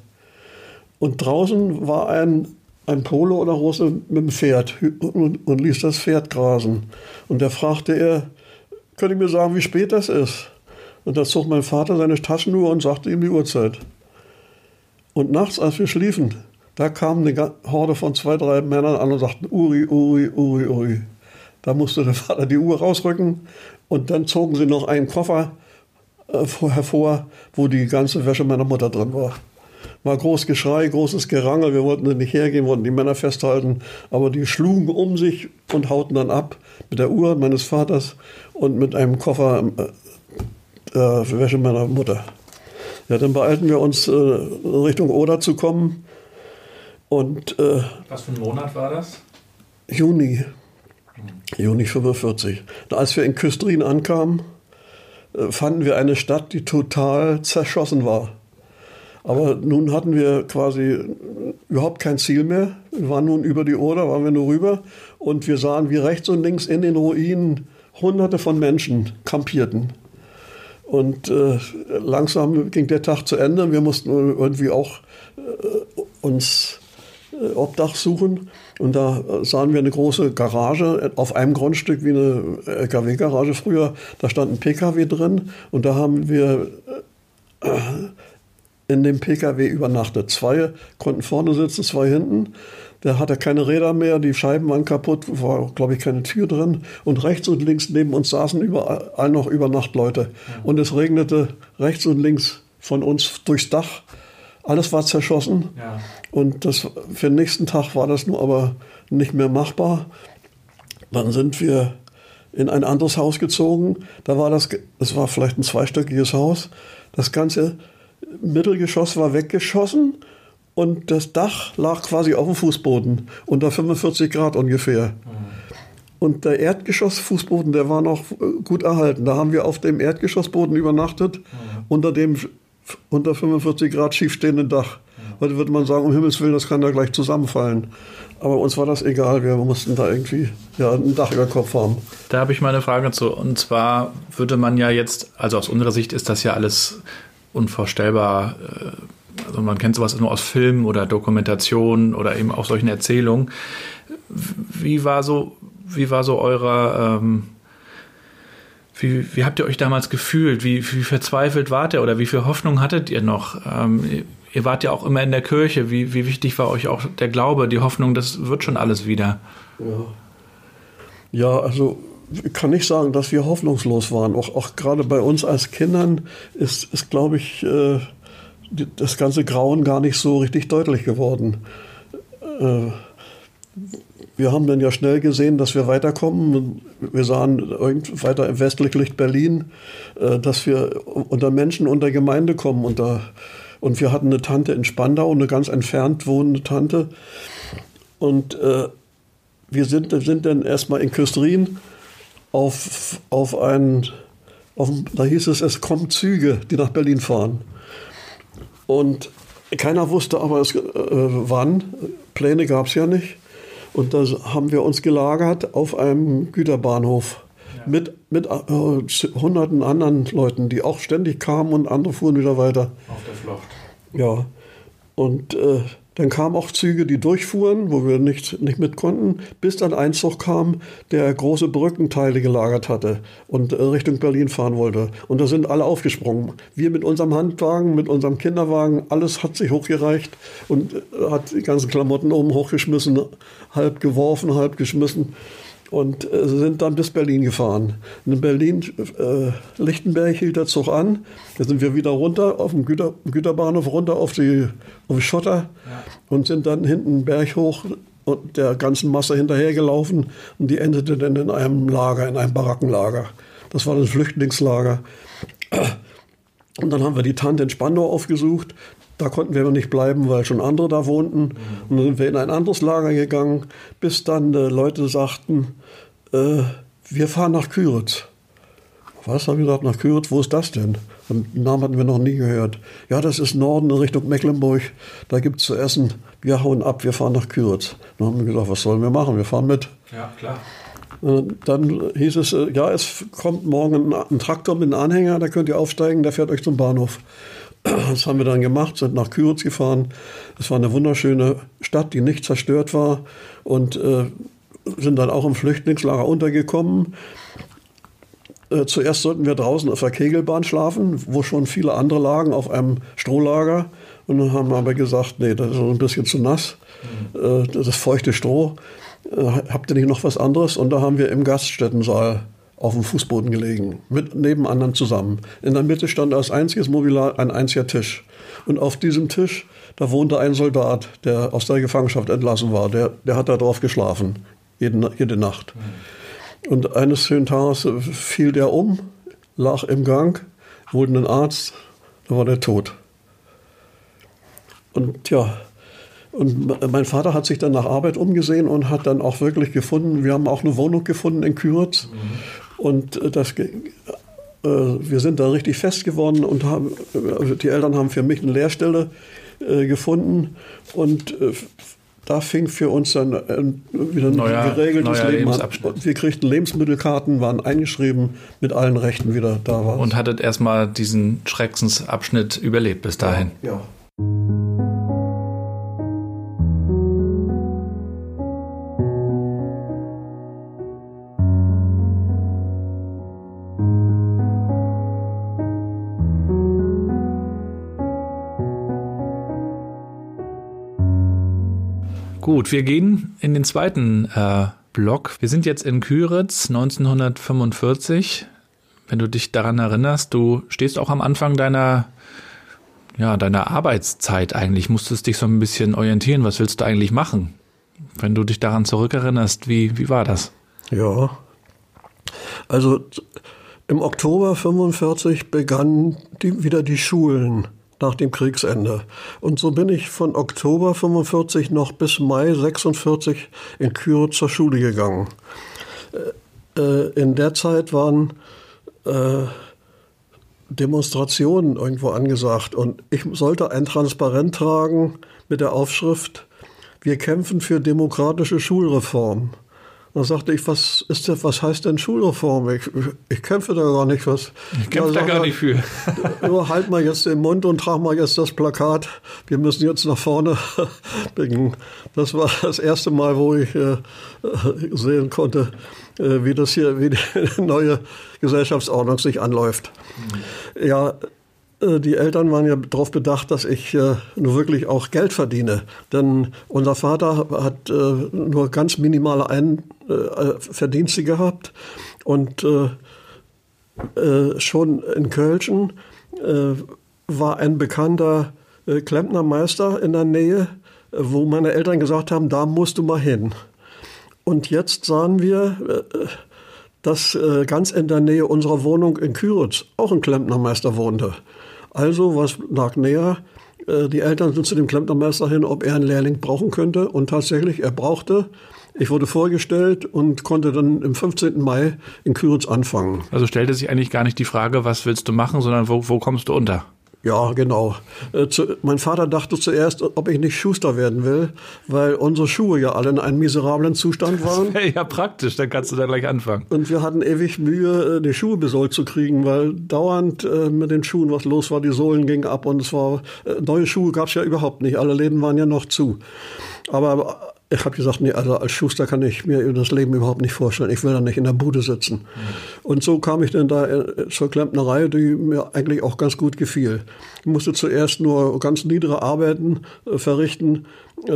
Und draußen war ein, ein Pole oder Russe mit dem Pferd und, und ließ das Pferd grasen. Und da fragte er, könnte ich mir sagen, wie spät das ist? Und da zog mein Vater seine Taschenuhr und sagte ihm die Uhrzeit. Und nachts, als wir schliefen, da kam eine Horde von zwei, drei Männern an und sagten, Uri, Uri, Uri, Uri. Da musste der Vater die Uhr rausrücken und dann zogen sie noch einen Koffer äh, hervor, wo die ganze Wäsche meiner Mutter drin war. War groß Geschrei, großes Gerangel. Wir wollten nicht hergehen, wollten die Männer festhalten. Aber die schlugen um sich und hauten dann ab mit der Uhr meines Vaters und mit einem Koffer äh, äh, Wäsche meiner Mutter. Ja, dann beeilten wir uns, äh, Richtung Oder zu kommen. Und, äh, Was für ein Monat war das? Juni. Juni 45. Und als wir in Küstrin ankamen, äh, fanden wir eine Stadt, die total zerschossen war. Aber nun hatten wir quasi überhaupt kein Ziel mehr. Wir waren nun über die Oder, waren wir nur rüber und wir sahen, wie rechts und links in den Ruinen hunderte von Menschen kampierten. Und äh, langsam ging der Tag zu Ende. Wir mussten irgendwie auch äh, uns äh, Obdach suchen. Und da sahen wir eine große Garage auf einem Grundstück wie eine LKW-Garage früher. Da stand ein PKW drin und da haben wir äh, in dem PKW übernachtet. Zwei konnten vorne sitzen, zwei hinten. Der hatte keine Räder mehr, die Scheiben waren kaputt, war, glaube ich, keine Tür drin. Und rechts und links neben uns saßen überall noch Übernachtleute. Und es regnete rechts und links von uns durchs Dach. Alles war zerschossen. Ja. Und das, für den nächsten Tag war das nur aber nicht mehr machbar. Dann sind wir in ein anderes Haus gezogen. Da war das, es war vielleicht ein zweistöckiges Haus. Das ganze Mittelgeschoss war weggeschossen und das Dach lag quasi auf dem Fußboden, unter 45 Grad ungefähr. Und der Erdgeschossfußboden, der war noch äh, gut erhalten. Da haben wir auf dem Erdgeschossboden übernachtet, unter dem unter 45 Grad schiefstehenden Dach. Heute würde man sagen, um Himmels Willen, das kann da gleich zusammenfallen. Aber uns war das egal, wir mussten da irgendwie ja, ein Dach über Kopf haben. Da habe ich mal eine Frage zu. Und zwar würde man ja jetzt, also aus unserer Sicht ist das ja alles unvorstellbar. Äh, also man kennt sowas nur aus Filmen oder Dokumentationen oder eben auch solchen Erzählungen. Wie war so, wie war so eurer, ähm, wie, wie habt ihr euch damals gefühlt? Wie, wie verzweifelt wart ihr oder wie viel Hoffnung hattet ihr noch? Ähm, ihr wart ja auch immer in der Kirche. Wie, wie wichtig war euch auch der Glaube, die Hoffnung, das wird schon alles wieder? Ja, ja also kann nicht sagen, dass wir hoffnungslos waren. Auch, auch gerade bei uns als Kindern ist, ist glaube ich, äh, das ganze Grauen gar nicht so richtig deutlich geworden. Äh, wir haben dann ja schnell gesehen, dass wir weiterkommen. Wir sahen weiter westlich Licht Berlin, äh, dass wir unter Menschen, unter Gemeinde kommen. Unter, und wir hatten eine Tante in Spandau, eine ganz entfernt wohnende Tante. Und äh, wir sind, sind dann erstmal in Küstrin auf, auf ein, auf, da hieß es, es kommen Züge, die nach Berlin fahren. Und keiner wusste aber es, äh, wann. Pläne gab es ja nicht. Und da haben wir uns gelagert auf einem Güterbahnhof ja. mit, mit äh, hunderten anderen Leuten, die auch ständig kamen und andere fuhren wieder weiter. Auf der Flucht. Ja. Und äh, dann kamen auch Züge, die durchfuhren, wo wir nicht, nicht mit konnten, bis dann ein Zug kam, der große Brückenteile gelagert hatte und äh, Richtung Berlin fahren wollte. Und da sind alle aufgesprungen. Wir mit unserem Handwagen, mit unserem Kinderwagen, alles hat sich hochgereicht und äh, hat die ganzen Klamotten oben hochgeschmissen, halb geworfen, halb geschmissen und äh, sind dann bis Berlin gefahren. In Berlin, äh, Lichtenberg hielt der Zug an. Da sind wir wieder runter auf dem Güter, Güterbahnhof, runter auf die, auf die Schotter ja. und sind dann hinten einen Berg hoch und der ganzen Masse hinterhergelaufen und die endete dann in einem Lager, in einem Barackenlager. Das war ein Flüchtlingslager. Und dann haben wir die Tante in Spandau aufgesucht. Da konnten wir aber nicht bleiben, weil schon andere da wohnten. Mhm. Und dann sind wir in ein anderes Lager gegangen, bis dann äh, Leute sagten, äh, wir fahren nach Küritz. Was, habe ich gesagt, nach Küritz, wo ist das denn? Und den Namen hatten wir noch nie gehört. Ja, das ist Norden in Richtung Mecklenburg, da gibt es zu essen. Wir hauen ab, wir fahren nach Küritz. Dann haben wir gesagt, was sollen wir machen? Wir fahren mit. Ja, klar. Dann hieß es, äh, ja, es kommt morgen ein Traktor mit einem Anhänger, da könnt ihr aufsteigen, der fährt euch zum Bahnhof. Das haben wir dann gemacht, sind nach Küritz gefahren. Es war eine wunderschöne Stadt, die nicht zerstört war und äh, sind dann auch im Flüchtlingslager untergekommen. Äh, zuerst sollten wir draußen auf der Kegelbahn schlafen, wo schon viele andere lagen, auf einem Strohlager. Und dann haben wir aber gesagt, nee, das ist ein bisschen zu nass, mhm. äh, das feuchte Stroh. Äh, habt ihr nicht noch was anderes? Und da haben wir im Gaststättensaal auf dem Fußboden gelegen, mit neben anderen zusammen. In der Mitte stand als einziges Mobiliar ein einziger Tisch. Und auf diesem Tisch, da wohnte ein Soldat, der aus der Gefangenschaft entlassen war. Der, der hat da drauf geschlafen, jede, jede Nacht. Und eines schönen Tages fiel der um, lag im Gang, holte einen Arzt, da war der tot. und ja, und mein Vater hat sich dann nach Arbeit umgesehen und hat dann auch wirklich gefunden, wir haben auch eine Wohnung gefunden in Küritz. Mhm. Und äh, das, äh, wir sind da richtig fest geworden und haben, also die Eltern haben für mich eine Lehrstelle äh, gefunden. Und äh, da fing für uns dann wieder ein neuer, geregeltes neuer Leben an. Wir kriegten Lebensmittelkarten, waren eingeschrieben, mit allen Rechten wieder da war. Und hattet erstmal diesen Schreckensabschnitt überlebt bis dahin. ja. ja. Gut, wir gehen in den zweiten äh, Block. Wir sind jetzt in Küritz 1945. Wenn du dich daran erinnerst, du stehst auch am Anfang deiner ja, deiner Arbeitszeit eigentlich, musstest dich so ein bisschen orientieren, was willst du eigentlich machen? Wenn du dich daran zurückerinnerst, wie, wie war das? Ja, also im Oktober 45 begannen die, wieder die Schulen nach dem Kriegsende. Und so bin ich von Oktober 45 noch bis Mai 46 in Küre zur Schule gegangen. Äh, äh, in der Zeit waren äh, Demonstrationen irgendwo angesagt und ich sollte ein Transparent tragen mit der Aufschrift Wir kämpfen für demokratische Schulreform. Dann sagte ich, was ist das, was heißt denn Schulreform? Ich, ich kämpfe da gar nicht was. Ich kämpfe da gar nicht für. *laughs* Nur halt mal jetzt den Mund und trag mal jetzt das Plakat. Wir müssen jetzt nach vorne *laughs* bringen. Das war das erste Mal, wo ich äh, sehen konnte, äh, wie das hier, wie *laughs* die neue Gesellschaftsordnung sich anläuft. Mhm. Ja, äh, die Eltern waren ja darauf bedacht, dass ich äh, nur wirklich auch Geld verdiene. Denn unser Vater hat äh, nur ganz minimale Ein äh, Verdienste gehabt und äh, äh, schon in Kölschen war ein bekannter Klempnermeister in der Nähe, wo meine Eltern gesagt haben, da musst du mal hin. Und jetzt sahen wir, dass ganz in der Nähe unserer Wohnung in Küritz auch ein Klempnermeister wohnte. Also, was lag näher? Äh, die Eltern sind zu dem Klempnermeister hin, ob er einen Lehrling brauchen könnte. Und tatsächlich, er brauchte. Ich wurde vorgestellt und konnte dann im 15. Mai in Küritz anfangen. Also stellte sich eigentlich gar nicht die Frage, was willst du machen, sondern wo, wo kommst du unter? Ja, genau. Äh, zu, mein Vater dachte zuerst, ob ich nicht Schuster werden will, weil unsere Schuhe ja alle in einem miserablen Zustand waren. ja praktisch, dann kannst du da gleich anfangen. Und wir hatten ewig Mühe, äh, die Schuhe besohlt zu kriegen, weil dauernd äh, mit den Schuhen was los war, die Sohlen gingen ab und es war, äh, neue Schuhe gab es ja überhaupt nicht, alle Läden waren ja noch zu. Aber ich habe gesagt, nee, also als Schuster kann ich mir das Leben überhaupt nicht vorstellen. Ich will da nicht in der Bude sitzen. Mhm. Und so kam ich dann da äh, zur Klempnerei, die mir eigentlich auch ganz gut gefiel. Ich musste zuerst nur ganz niedere Arbeiten äh, verrichten, äh,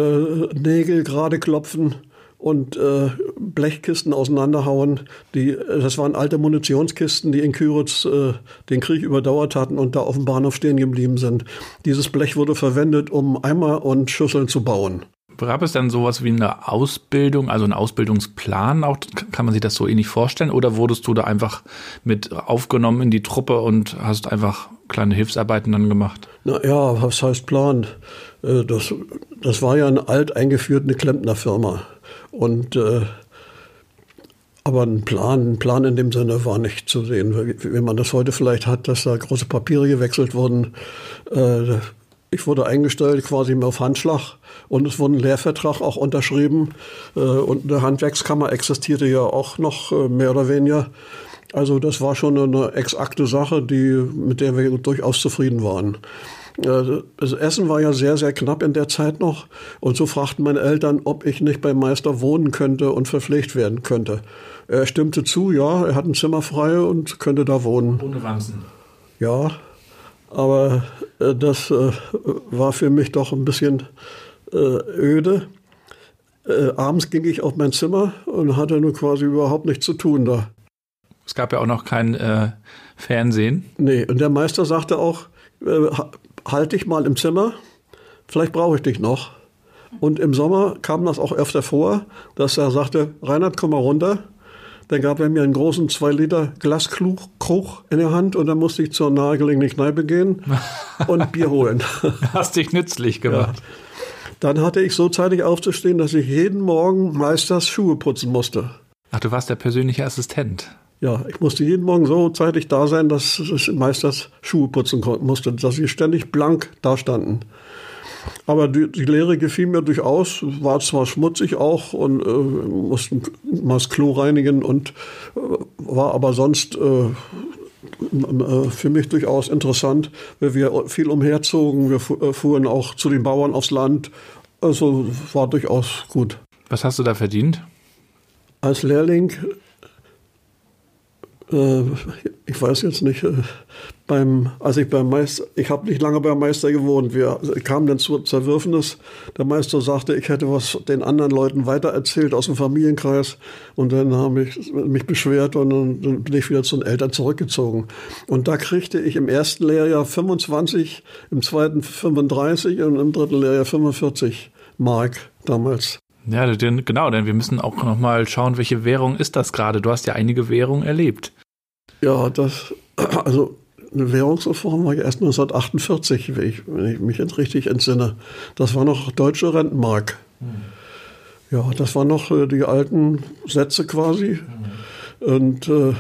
Nägel gerade klopfen und äh, Blechkisten auseinanderhauen. Die, äh, das waren alte Munitionskisten, die in Küritz äh, den Krieg überdauert hatten und da auf dem Bahnhof stehen geblieben sind. Dieses Blech wurde verwendet, um Eimer und Schüsseln zu bauen. Gab es dann sowas wie eine Ausbildung, also einen Ausbildungsplan auch? Kann man sich das so ähnlich vorstellen? Oder wurdest du da einfach mit aufgenommen in die Truppe und hast einfach kleine Hilfsarbeiten dann gemacht? Na ja, was heißt Plan? Äh, das, das war ja eine alt eingeführte Klempnerfirma. Und äh, aber ein Plan, ein Plan in dem Sinne war nicht zu sehen, wie man das heute vielleicht hat, dass da große Papiere gewechselt wurden. Äh, ich wurde eingestellt quasi auf Handschlag und es wurde ein Lehrvertrag auch unterschrieben. Äh, und eine Handwerkskammer existierte ja auch noch äh, mehr oder weniger. Also das war schon eine exakte Sache, die, mit der wir durchaus zufrieden waren. Äh, das Essen war ja sehr, sehr knapp in der Zeit noch. Und so fragten meine Eltern, ob ich nicht beim Meister wohnen könnte und verpflegt werden könnte. Er stimmte zu, ja, er hat ein Zimmer frei und könnte da wohnen. Ohne Wanzen. Ja, aber äh, das äh, war für mich doch ein bisschen äh, öde. Äh, abends ging ich auf mein Zimmer und hatte nur quasi überhaupt nichts zu tun da. Es gab ja auch noch kein äh, Fernsehen. Nee, und der Meister sagte auch, halt dich mal im Zimmer, vielleicht brauche ich dich noch. Und im Sommer kam das auch öfter vor, dass er sagte, Reinhard, komm mal runter, Dann gab er mir einen großen 2 Liter Glaskrug in der Hand und dann musste ich zur nahegelegenen Kneipe gehen und Bier holen. *laughs* Hast dich nützlich gemacht. Ja. Dann hatte ich so zeitig aufzustehen, dass ich jeden Morgen meisters Schuhe putzen musste. Ach, du warst der persönliche Assistent. Ja, ich musste jeden Morgen so zeitig da sein, dass ich meisters Schuhe putzen musste, dass sie ständig blank da standen. Aber die, die Lehre gefiel mir durchaus, war zwar schmutzig auch und äh, mussten mal das Klo reinigen und äh, war aber sonst äh, äh für mich durchaus interessant, weil wir viel umherzogen, wir äh, fuhren auch zu den Bauern aufs Land, also war durchaus gut. Was hast du da verdient? Als Lehrling äh, ich weiß jetzt nicht, äh, beim, als ich beim Meister, ich habe nicht lange beim Meister gewohnt. Wir kamen dann zur Zerwürfnis. Der Meister sagte, ich hätte was den anderen Leuten weitererzählt aus dem Familienkreis. Und dann habe ich mich beschwert und dann bin ich wieder zu den Eltern zurückgezogen. Und da kriegte ich im ersten Lehrjahr 25, im zweiten 35 und im dritten Lehrjahr 45 Mark damals. Ja, genau, denn wir müssen auch noch mal schauen, welche Währung ist das gerade. Du hast ja einige Währungen erlebt. Ja, das, *clears throat* also eine Währungsreform war ja erst 1948, wenn ich, wenn ich mich jetzt richtig entsinne. Das war noch deutsche Rentenmark. Mhm. Ja, das waren noch äh, die alten Sätze quasi. Mhm. Und äh,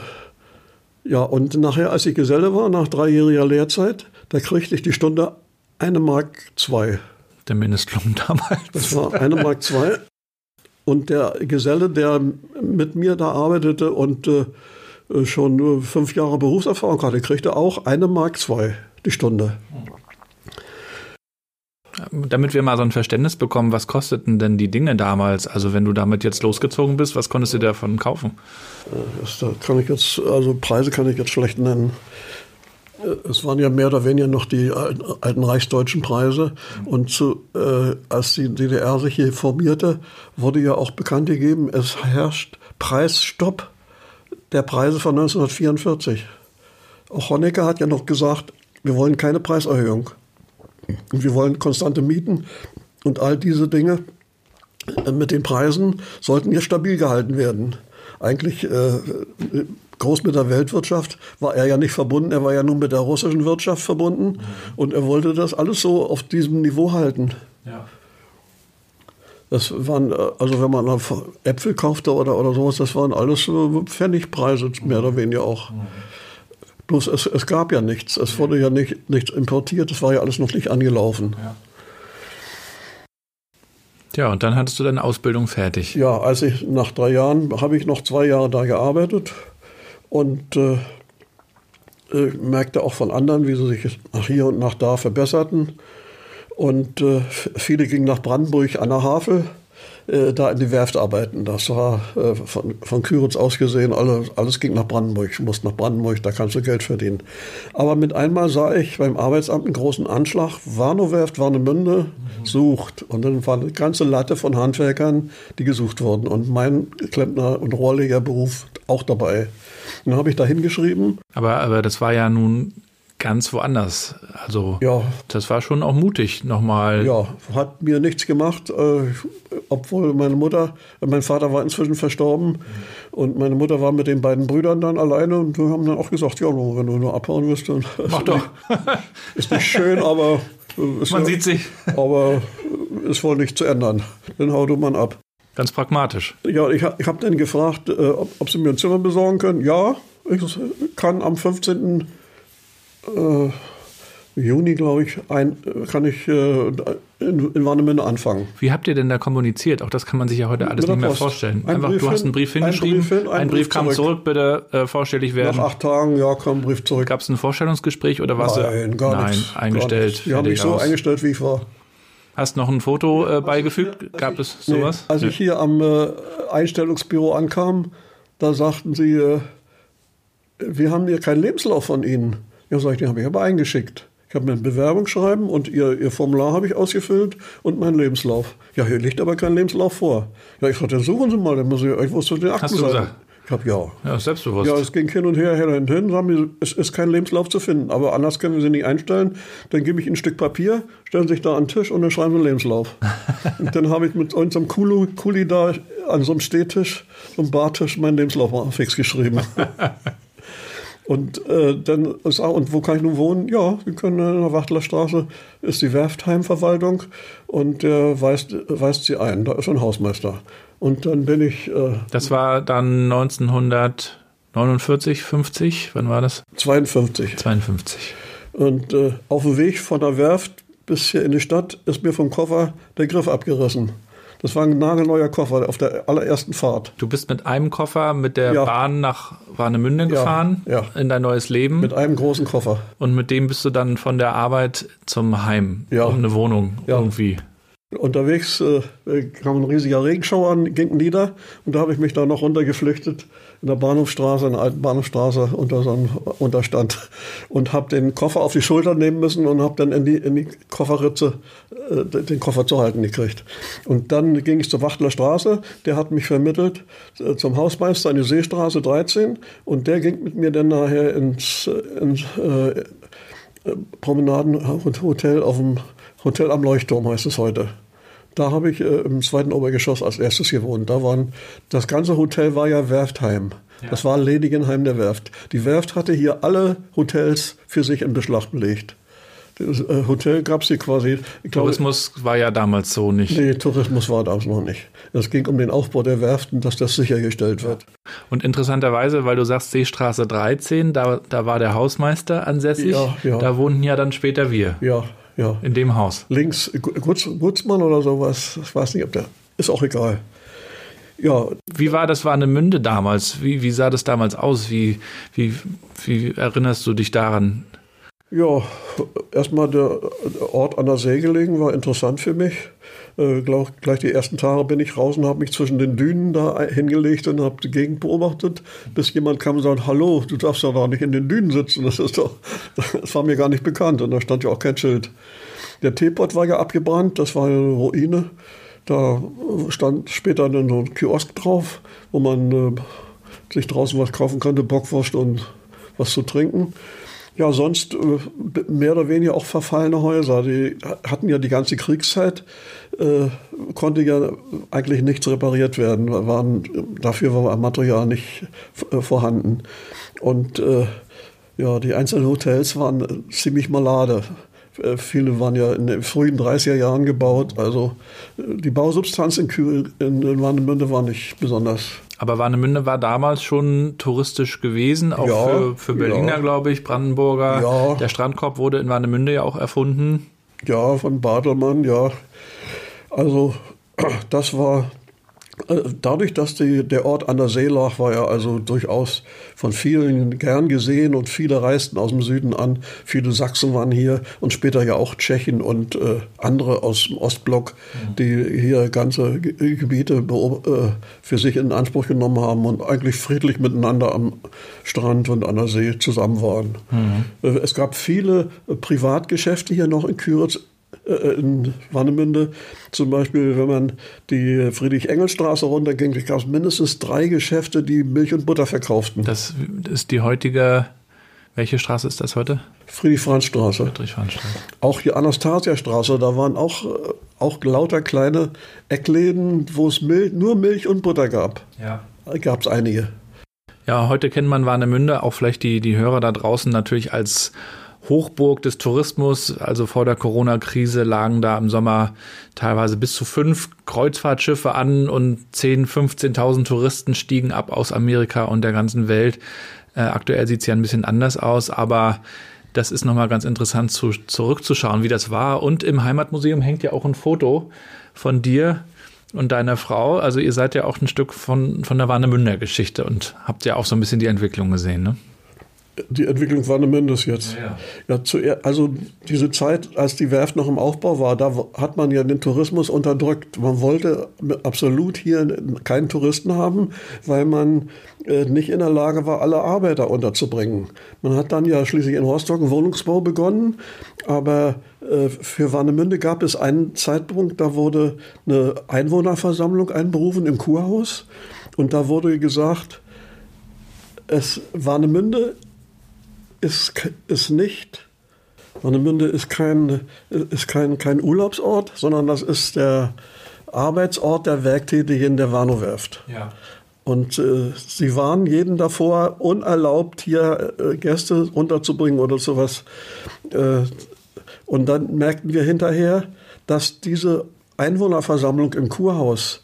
ja, und nachher, als ich Geselle war, nach dreijähriger Lehrzeit, da kriegte ich die Stunde eine Mark zwei. Der Mindestlohn *laughs* damals. Das war eine Mark zwei. Und der Geselle, der mit mir da arbeitete und äh, schon fünf Jahre Berufserfahrung hatte, kriegte auch eine Mark zwei die Stunde. Damit wir mal so ein Verständnis bekommen, was kosteten denn die Dinge damals? Also wenn du damit jetzt losgezogen bist, was konntest du davon kaufen? Äh, das, da kann ich jetzt, also Preise kann ich jetzt schlecht nennen. Äh, es waren ja mehr oder weniger noch die alten reichsdeutschen Preise. Und zu, äh, als die DDR sich hier formierte, wurde ja auch bekannt gegeben, es herrscht Preisstopp der Preise von 1944. Auch Honecker hat ja noch gesagt, wir wollen keine Preiserhöhung. Und wir wollen konstante Mieten und all diese Dinge äh, mit den Preisen sollten ja stabil gehalten werden. Eigentlich äh, groß mit der Weltwirtschaft war er ja nicht verbunden, er war ja nur mit der russischen Wirtschaft verbunden mhm. und er wollte das alles so auf diesem Niveau halten. Ja. Das waren, äh, also wenn man Äpfel kaufte oder, oder sowas, das waren alles Pfennigpreise, mehr oder weniger auch. Bloß es, es gab ja nichts, es wurde ja nicht, nichts importiert, es war ja alles noch nicht angelaufen. Ja. Ja, und dann hattest du deine Ausbildung fertig. Ja, als ich nach drei Jahren habe ich noch zwei Jahre da gearbeitet und äh, äh, merkte auch von anderen, wie sie sich nach hier und nach da verbesserten. Und äh, viele gingen nach Brandenburg an der Havel, äh, da in die Werft arbeiten. Das war äh, von, von Küritz aus gesehen, alles, alles ging nach Brandenburg. Du musst nach Brandenburg, da kannst du Geld verdienen. Aber mit einmal sah ich beim Arbeitsamt einen großen Anschlag. Warnow-Werft, Warnemünde mhm. sucht. Und dann war eine ganze Latte von Handwerkern, die gesucht wurden. Und mein Klempner- und Rohrlegerberuf auch dabei. Dann habe ich da hingeschrieben. Aber, aber das war ja nun ganz woanders. Also ja. das war schon auch mutig nochmal. Ja, hat mir nichts gemacht, äh, obwohl meine Mutter, mein Vater war inzwischen verstorben mhm. und meine Mutter war mit den beiden Brüdern dann alleine und wir haben dann auch gesagt, ja, wenn du nur abhauen willst, dann *laughs* Mach doch. ist nicht schön, aber *laughs* man ja, sieht sich. Aber ist wohl nicht zu ändern. Dann hau du man ab. Ganz pragmatisch. Ja, ich, ich habe dann gefragt, äh, ob, ob, sie mir ein Zimmer besorgen können. Ja, ich kann am 15 äh, Juni, glaube ich, ein, kann ich äh, in, in Warnemünde anfangen. Wie habt ihr denn da kommuniziert? Auch das kann man sich ja heute alles nicht mehr Post. vorstellen. Ein Einfach, Brief du hast einen Brief hingeschrieben, ein Brief, hin, ein ein Brief, Brief kam zurück, zurück bitte äh, vorstellig werden. Nach acht Tagen, ja, kam ein Brief zurück. Gab es ein Vorstellungsgespräch oder warst Nein, gar Nein, nichts, eingestellt? Die haben mich so aus. eingestellt, wie ich war. Hast noch ein Foto äh, beigefügt? Gab es sowas? Nee, als ich hier am äh, Einstellungsbüro ankam, da sagten sie, äh, wir haben hier keinen Lebenslauf von Ihnen. Ja, sag ich, den habe ich aber eingeschickt. Ich habe mir ein Bewerbungsschreiben und ihr, ihr Formular habe ich ausgefüllt und meinen Lebenslauf. Ja, hier liegt aber kein Lebenslauf vor. Ja, ich sagte, suchen Sie mal, dann muss ich euch was zu den Akten Hast du gesagt? Ich habe ja. Ja, selbstbewusst. Ja, es ging hin und her, her und hin. Sagen die, es ist kein Lebenslauf zu finden, aber anders können wir sie nicht einstellen. Dann gebe ich ihnen ein Stück Papier, stellen sich da an den Tisch und dann schreiben sie einen Lebenslauf. *laughs* und dann habe ich mit unserem Kuli, Kuli da an so einem Stehtisch, so einem Bartisch, meinen Lebenslauf fix geschrieben. *laughs* Und äh, dann ist auch, und wo kann ich nun wohnen? Ja, Sie können in der Wachtlerstraße ist die Werftheimverwaltung und der weist, weist sie ein. Da ist ein Hausmeister. Und dann bin ich. Äh, das war dann 1949, 50? Wann war das? 52. 52. Und äh, auf dem Weg von der Werft bis hier in die Stadt ist mir vom Koffer der Griff abgerissen. Das war ein nagelneuer Koffer auf der allerersten Fahrt. Du bist mit einem Koffer mit der ja. Bahn nach Warnemünde gefahren ja, ja. in dein neues Leben. Mit einem großen Koffer. Und mit dem bist du dann von der Arbeit zum Heim, ja. um eine Wohnung irgendwie. Unterwegs äh, kam ein riesiger Regenschauer an, ging nieder und da habe ich mich da noch runtergeflüchtet in der Bahnhofstraße, in der alten Bahnhofstraße unter so einem Unterstand und habe den Koffer auf die Schulter nehmen müssen und habe dann in die, in die Kofferritze äh, den Koffer zu halten gekriegt. Und dann ging ich zur Wachtler Straße, der hat mich vermittelt äh, zum Hausmeister an die Seestraße 13 und der ging mit mir dann nachher ins, ins äh, Promenadenhotel auf dem Hotel am Leuchtturm heißt es heute. Da habe ich äh, im zweiten Obergeschoss als erstes gewohnt. Da waren, das ganze Hotel war ja Werftheim. Ja. Das war Ledigenheim der Werft. Die Werft hatte hier alle Hotels für sich in Beschlag belegt. Das äh, Hotel gab es hier quasi. Tourismus glaube, war ja damals so nicht. Nee, Tourismus war damals noch nicht. Es ging um den Aufbau der Werften, dass das sichergestellt wird. Und interessanterweise, weil du sagst Seestraße 13, da, da war der Hausmeister ansässig. Ja, ja. Da wohnten ja dann später wir. Ja, ja. In dem Haus. Links Gutz, Gutzmann oder sowas. Ich weiß nicht, ob der. Ist auch egal. Ja. Wie war das Warnemünde damals? Wie, wie sah das damals aus? Wie, wie, wie erinnerst du dich daran? Ja, erstmal der Ort an der See gelegen war interessant für mich. Äh, gleich die ersten Tage bin ich raus und habe mich zwischen den Dünen da hingelegt und habe die Gegend beobachtet, bis jemand kam und sagte, hallo, du darfst ja da nicht in den Dünen sitzen. Das ist doch, *laughs* das war mir gar nicht bekannt und da stand ja auch kein Schild. Der Teepot war ja abgebrannt, das war eine Ruine. Da stand später dann so ein Kiosk drauf, wo man äh, sich draußen was kaufen konnte, Bockwurst und was zu trinken. Ja, sonst äh, mehr oder weniger auch verfallene Häuser. Die hatten ja die ganze Kriegszeit, äh, konnte ja eigentlich nichts repariert werden. Waren, dafür war Material nicht äh, vorhanden. Und äh, ja, die einzelnen Hotels waren ziemlich malade. Äh, viele waren ja in den frühen 30er Jahren gebaut. Also äh, die Bausubstanz in, Kühl, in Warnemünde war nicht besonders aber Warnemünde war damals schon touristisch gewesen, auch ja, für, für Berliner, ja. glaube ich, Brandenburger. Ja. Der Strandkorb wurde in Warnemünde ja auch erfunden. Ja, von Badelmann, ja. Also *clears throat* das war dadurch, dass die, der Ort an der See lag, war er also durchaus von vielen gern gesehen und viele reisten aus dem Süden an. Viele Sachsen waren hier und später ja auch Tschechen und äh, andere aus dem Ostblock, mhm. die hier ganze Gebiete äh, für sich in Anspruch genommen haben und eigentlich friedlich miteinander am Strand und an der See zusammen waren. Mhm. Äh, es gab viele Privatgeschäfte hier noch in Küritz äh, in Warnemünde. Zum Beispiel, wenn man die Friedrich-Engels-Straße runterging, gab es mindestens drei Geschäfte, die Milch und Butter verkauften. Das ist die heutige, welche Straße ist das heute? Friedrich-Franz-Straße. Friedrich-Franz-Straße. Auch die Anastasia-Straße, da waren auch, äh, auch lauter kleine Eckläden, wo es Milch, nur Milch und Butter gab. Ja. Gab es einige. Ja, heute kennt man Warnemünde, auch vielleicht die, die Hörer da draußen natürlich als Hochburg des Tourismus. Also vor der Corona-Krise lagen da im Sommer teilweise bis zu fünf Kreuzfahrtschiffe an und 10.000, 15.000 Touristen stiegen ab aus Amerika und der ganzen Welt. Äh, aktuell sieht es ja ein bisschen anders aus, aber das ist nochmal ganz interessant zu, zurückzuschauen, wie das war. Und im Heimatmuseum hängt ja auch ein Foto von dir und deiner Frau. Also ihr seid ja auch ein Stück von, von der Warnemünder Geschichte und habt ja auch so ein bisschen die Entwicklung gesehen, ne? Die Entwicklung war eine Mindest jetzt. Ja, ja. zuerst, also diese Zeit, als die Werft noch im Aufbau war, da hat man ja den Tourismus unterdrückt. Man wollte absolut hier keinen Touristen haben, weil man äh, nicht in der Lage war, alle Arbeiter unterzubringen. Man hat dann ja schließlich in Rostock einen Wohnungsbau begonnen, aber äh, für Warnemünde gab es einen Zeitpunkt, da wurde eine Einwohnerversammlung einberufen im Kurhaus und da wurde gesagt, es Warnemünde ist, ist nicht, Warnemünde ist kein, ist kein, kein Urlaubsort, sondern das ist der Arbeitsort der Werktätigen der Warnow-Werft. Ja. Und äh, sie waren jeden davor unerlaubt, hier äh, Gäste unterzubringen oder sowas. Äh, und dann merkten wir hinterher, dass diese Einwohnerversammlung im Kurhaus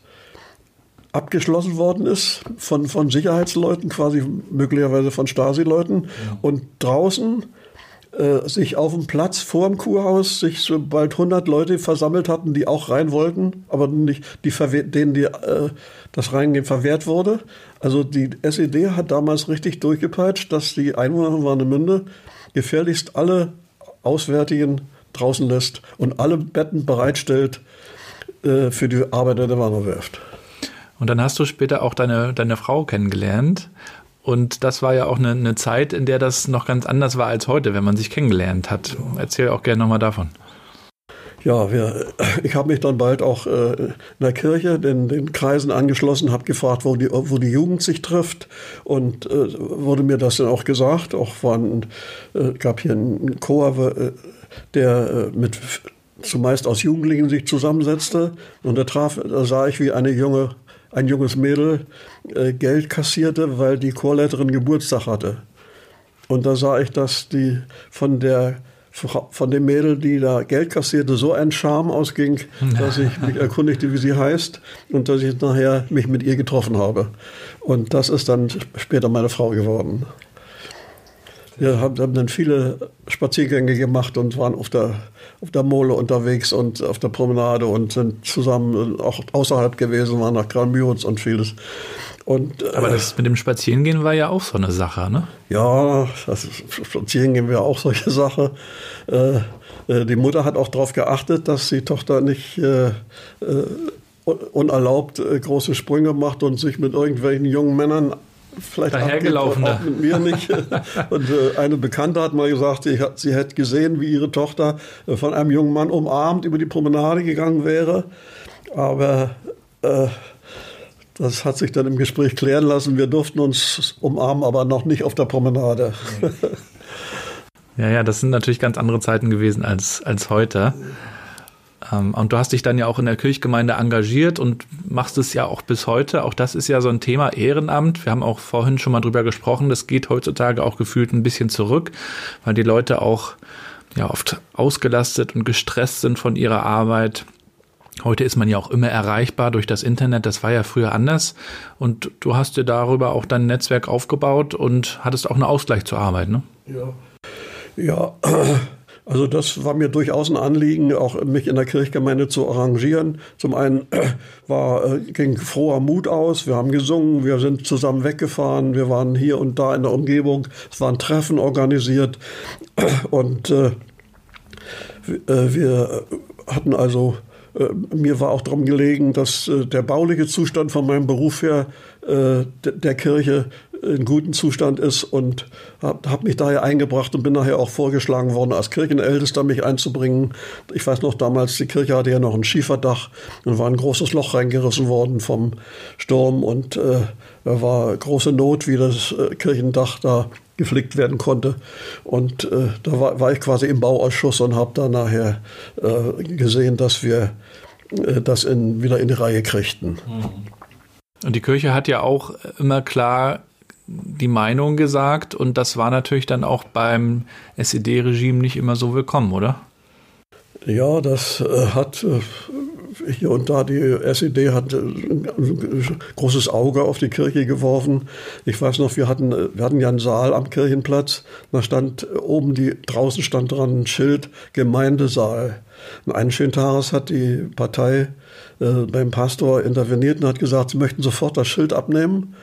abgeschlossen worden ist von, von Sicherheitsleuten, quasi möglicherweise von Stasi-Leuten. Ja. Und draußen äh, sich auf dem Platz vor dem Kurhaus sich so bald 100 Leute versammelt hatten, die auch rein wollten, aber nicht die denen die, äh, das Reingehen verwehrt wurde. Also die SED hat damals richtig durchgepeitscht, dass die Einwohner von Warnemünde gefährlichst alle Auswärtigen draußen lässt und alle Betten bereitstellt äh, für die Arbeiter der Warnow-Werft. Und dann hast du später auch deine, deine Frau kennengelernt. Und das war ja auch eine, eine Zeit, in der das noch ganz anders war als heute, wenn man sich kennengelernt hat. Erzähl auch gerne nochmal davon. Ja, wir, ich habe mich dann bald auch äh, in der Kirche den, den Kreisen angeschlossen, habe gefragt, wo die, wo die Jugend sich trifft und äh, wurde mir das dann auch gesagt. Auch waren, äh, gab hier einen Chor, äh, der äh, mit zumeist aus Jugendlichen sich zusammensetzte und da traf, da sah ich, wie eine junge ein junges Mädel äh, Geld kassierte, weil die Chorleiterin Geburtstag hatte. Und da sah ich, dass die von der von dem Mädel, die da Geld kassierte, so ein Charme ausging, *laughs* dass ich mich erkundigte, wie sie heißt und dass ich nachher mich mit ihr getroffen habe. Und das ist dann später meine Frau geworden. Wir haben, haben dann viele Spaziergänge gemacht und waren auf der, auf der Mole unterwegs und auf der Promenade und sind zusammen auch außerhalb gewesen, waren nach Granmüritz und vieles. Und, äh, Aber das mit dem Spazierengehen war ja auch so eine Sache, ne? Ja, das Spazierengehen wäre auch solche Sache. Äh, äh, die Mutter hat auch darauf geachtet, dass die Tochter nicht äh, unerlaubt große Sprünge macht und sich mit irgendwelchen jungen Männern vielleicht dahergelaufene. Auch mit mir nicht. *laughs* Und äh, eine Bekannte hat mal gesagt, sie, sie hätte gesehen, wie ihre Tochter äh, von einem jungen Mann umarmt über die Promenade gegangen wäre. Aber äh, das hat sich dann im Gespräch klären lassen. Wir durften uns umarmen, aber noch nicht auf der Promenade. Ja, ja, das sind natürlich ganz andere Zeiten gewesen als, als heute. Ähm, und du hast dich dann ja auch in der Kirchgemeinde engagiert und machst es ja auch bis heute. Auch das ist ja so ein Thema Ehrenamt. Wir haben auch vorhin schon mal drüber gesprochen. Das geht heutzutage auch gefühlt ein bisschen zurück, weil die Leute auch ja oft ausgelastet und gestresst sind von ihrer Arbeit. Heute ist man ja auch immer erreichbar durch das Internet. Das war ja früher anders. Und du hast dir darüber auch dein Netzwerk aufgebaut und hattest auch einen Ausgleich zur Arbeit, ne? Ja. *clears throat* Ja, also das war mir durchaus ein Anliegen, auch mich in der Kirchgemeinde zu arrangieren. Zum einen war, äh, ging froher Mut aus, wir haben gesungen, wir sind zusammen weggefahren, wir waren hier und da in der Umgebung, es waren Treffen organisiert. *clears throat* Und äh, äh wir hatten also äh, mir war auch darum gelegen, dass äh, der bauliche Zustand von meinem Beruf her äh, der Kirche in gutem Zustand ist und habe hab mich daher eingebracht und bin nachher auch vorgeschlagen worden, als Kirchenältester mich einzubringen. Ich weiß noch damals, die Kirche hatte ja noch ein Schieferdach und war ein großes Loch reingerissen worden vom Sturm und äh, da war große Not, wie das äh, Kirchendach da geflickt werden konnte. Und äh, da war, war, ich quasi im Bauausschuss und habe da nachher äh, gesehen, dass wir äh, das in, wieder in die Reihe kriegten. Und die Kirche hat ja auch immer klar die Meinung gesagt und das war natürlich dann auch beim SED-Regime nicht immer so willkommen, oder? Ja, das äh, hat äh, hier und da die SED hat äh, ein großes Auge auf die Kirche geworfen. Ich weiß noch, wir hatten, wir hatten ja einen Saal am Kirchenplatz. Da stand oben die, draußen stand dran ein Schild Gemeindesaal. Und eines schönen Tages hat die Partei äh, beim Pastor interveniert und hat gesagt, sie möchten sofort das Schild abnehmen.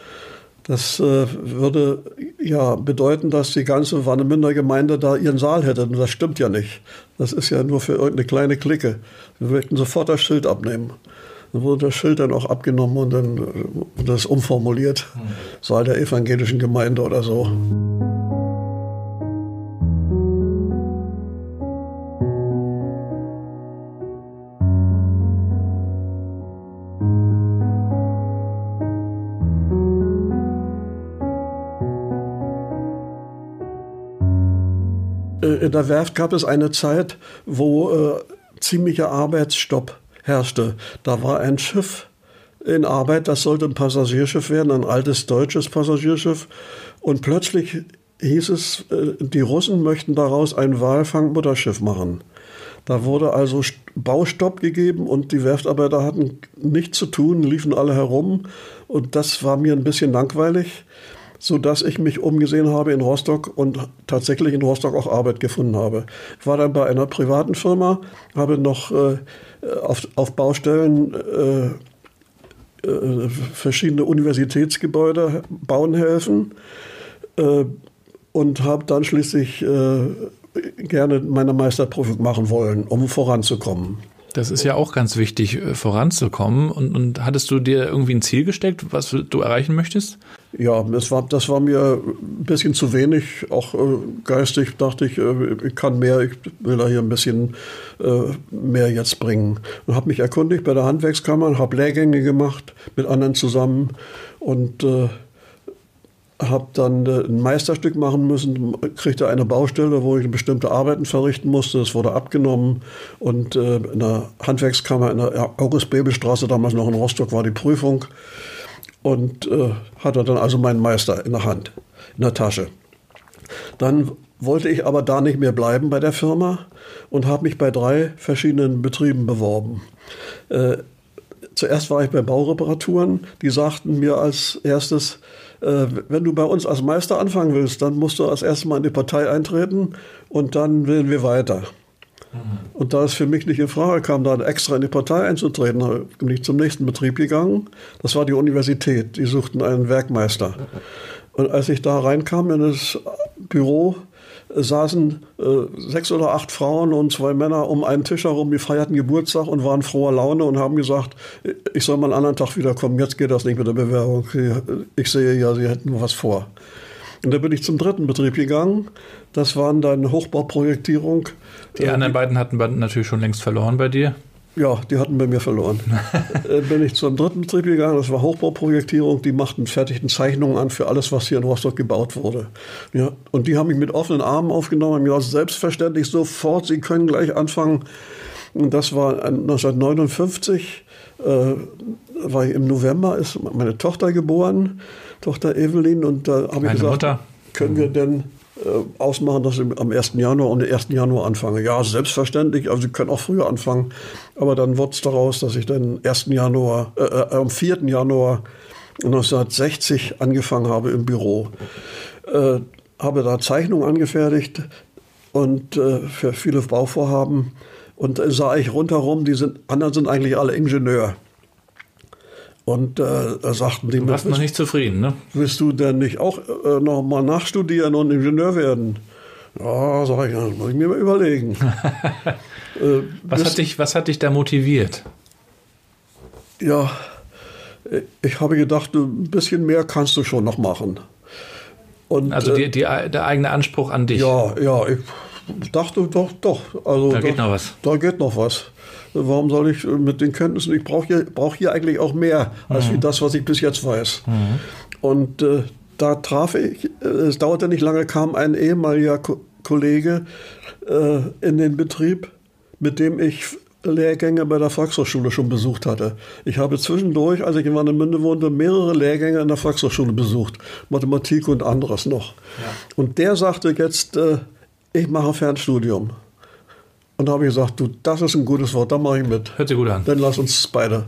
Das äh, würde ja bedeuten, dass die ganze Warnemünder Gemeinde da ihren Saal hätte. Und das stimmt ja nicht. Das ist ja nur für irgendeine kleine Clique. Wir möchten sofort das Schild abnehmen. Dann wurde das Schild dann auch abgenommen und dann äh, das umformuliert. Mhm. Saal der evangelischen Gemeinde oder so. In der Werft gab es eine Zeit, wo äh, ziemlicher Arbeitsstopp herrschte. Da war ein Schiff in Arbeit, das sollte ein Passagierschiff werden, ein altes deutsches Passagierschiff. Und plötzlich hieß es, äh, die Russen möchten daraus ein Walfangmutterschiff machen. Da wurde also Baustopp gegeben und die Werftarbeiter hatten nichts zu tun, liefen alle herum. Und das war mir ein bisschen langweilig, sodass ich mich umgesehen habe in Rostock und tatsächlich in Rostock auch Arbeit gefunden habe. Ich war dann bei einer privaten Firma, habe noch äh, auf, auf Baustellen äh, äh, verschiedene Universitätsgebäude bauen helfen äh, und habe dann schließlich äh, gerne meine Meisterprüfung machen wollen, um voranzukommen. Das ist ja auch ganz wichtig, äh, voranzukommen. Und, und hattest du dir irgendwie ein Ziel gesteckt, was du erreichen möchtest? Ja, das war, das war mir ein bisschen zu wenig. Auch äh, geistig dachte ich, äh, ich kann mehr, ich will da hier ein bisschen äh, mehr jetzt bringen. Und habe mich erkundigt bei der Handwerkskammer, habe Lehrgänge gemacht mit anderen zusammen und äh, habe dann äh, ein Meisterstück machen müssen, kriegte eine Baustelle, wo ich bestimmte Arbeiten verrichten musste. Das wurde abgenommen und äh, in der Handwerkskammer in der August-Bebel-Straße, damals noch in Rostock, war die Prüfung und äh, hatte dann also meinen Meister in der Hand, in der Tasche. Dann wollte ich aber da nicht mehr bleiben bei der Firma und habe mich bei drei verschiedenen Betrieben beworben. Äh, zuerst war ich bei Baureparaturen, die sagten mir als erstes, äh, wenn du bei uns als Meister anfangen willst, dann musst du als erstes mal in die Partei eintreten und dann wählen wir weiter. Mhm. Und da es für mich nicht in Frage kam, da extra in die Partei einzutreten, bin ich zum nächsten Betrieb gegangen. Das war die Universität. Die suchten einen Werkmeister. Und als ich da reinkam in das Büro, saßen äh, sechs oder acht Frauen und zwei Männer um einen Tisch herum, die feierten Geburtstag und waren froher Laune und haben gesagt, ich soll mal einen anderen Tag wiederkommen, jetzt geht das nicht mit der Bewerbung. Ich sehe ja, sie hätten was vor. Und da bin ich zum dritten Betrieb gegangen. Das waren dann Hochbauprojektierung. Die anderen beiden hatten natürlich schon längst verloren bei dir. Ja, die hatten bei mir verloren. *laughs* äh, bin ich zum dritten Betrieb gegangen, das war Hochbauprojektierung, die machten fertigen Zeichnungen an für alles, was hier in Rostock gebaut wurde. Ja, und die haben mich mit offenen Armen aufgenommen, haben gesagt, selbstverständlich sofort, Sie können gleich anfangen. Und das war 1959, äh, war ich im November, ist meine Tochter geboren, Tochter Evelyn, und da habe ich gesagt, Mutter. können wir denn äh, ausmachen, dass ich am 1. Januar und den 1. Januar anfange. Ja, selbstverständlich, also Sie können auch früher anfangen, aber dann wird es daraus, dass ich dann 1. Januar, äh, äh, am 4. Januar 1960 angefangen habe im Büro. Äh, habe da Zeichnungen angefertigt und äh, für viele Bauvorhaben und sah ich rundherum, die sind, anderen sind eigentlich alle Ingenieur. Und äh, da sagten die Du warst noch nicht zufrieden, ne? Willst du denn nicht auch äh, noch mal nachstudieren und Ingenieur werden? Ja, sag ich, das muss ich mir mal überlegen. *laughs* äh, was, hat dich, was hat dich da motiviert? Ja, ich habe gedacht, ein bisschen mehr kannst du schon noch machen. Und, also die, äh, die, der eigene Anspruch an dich? Ja, ja, ich dachte doch, doch. Also da geht noch was. Da geht noch was warum soll ich mit den Kenntnissen, ich brauche hier, brauch hier eigentlich auch mehr als mhm. das, was ich bis jetzt weiß. Mhm. Und äh, da traf ich, äh, es dauerte nicht lange, kam ein ehemaliger Ko Kollege äh, in den Betrieb, mit dem ich Lehrgänge bei der Volkshochschule schon besucht hatte. Ich habe zwischendurch, als ich in Warnemünde wohnte, mehrere Lehrgänge in der Volkshochschule besucht. Mathematik und anderes noch. Ja. Und der sagte jetzt, äh, ich mache Fernstudium. Und da habe ich gesagt, du, das ist ein gutes Wort, da mache ich mit. Hört sich gut an. Dann lass uns beide.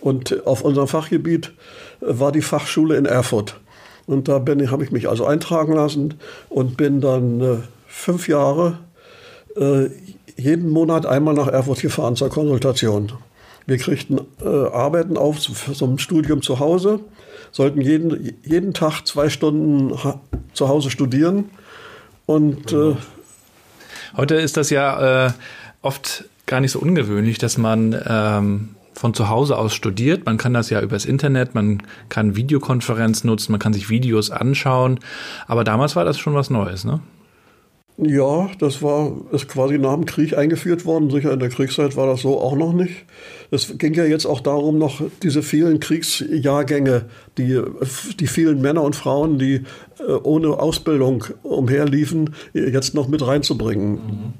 Und auf unserem Fachgebiet war die Fachschule in Erfurt. Und da habe ich mich also eintragen lassen und bin dann äh, fünf Jahre äh, jeden Monat einmal nach Erfurt gefahren zur Konsultation. Wir kriegten äh, Arbeiten auf zum Studium zu Hause, sollten jeden, jeden Tag zwei Stunden zu Hause studieren. Und äh, Heute ist das ja äh, oft gar nicht so ungewöhnlich, dass man ähm, von zu Hause aus studiert. Man kann das ja übers Internet, man kann Videokonferenz nutzen, man kann sich Videos anschauen. Aber damals war das schon was Neues, ne? Ja, das war ist quasi nach dem Krieg eingeführt worden. Sicher in der Kriegszeit war das so auch noch nicht. Es ging ja jetzt auch darum, noch diese vielen Kriegsjahrgänge, die, die vielen Männer und Frauen, die äh, ohne Ausbildung umherliefen, jetzt noch mit reinzubringen.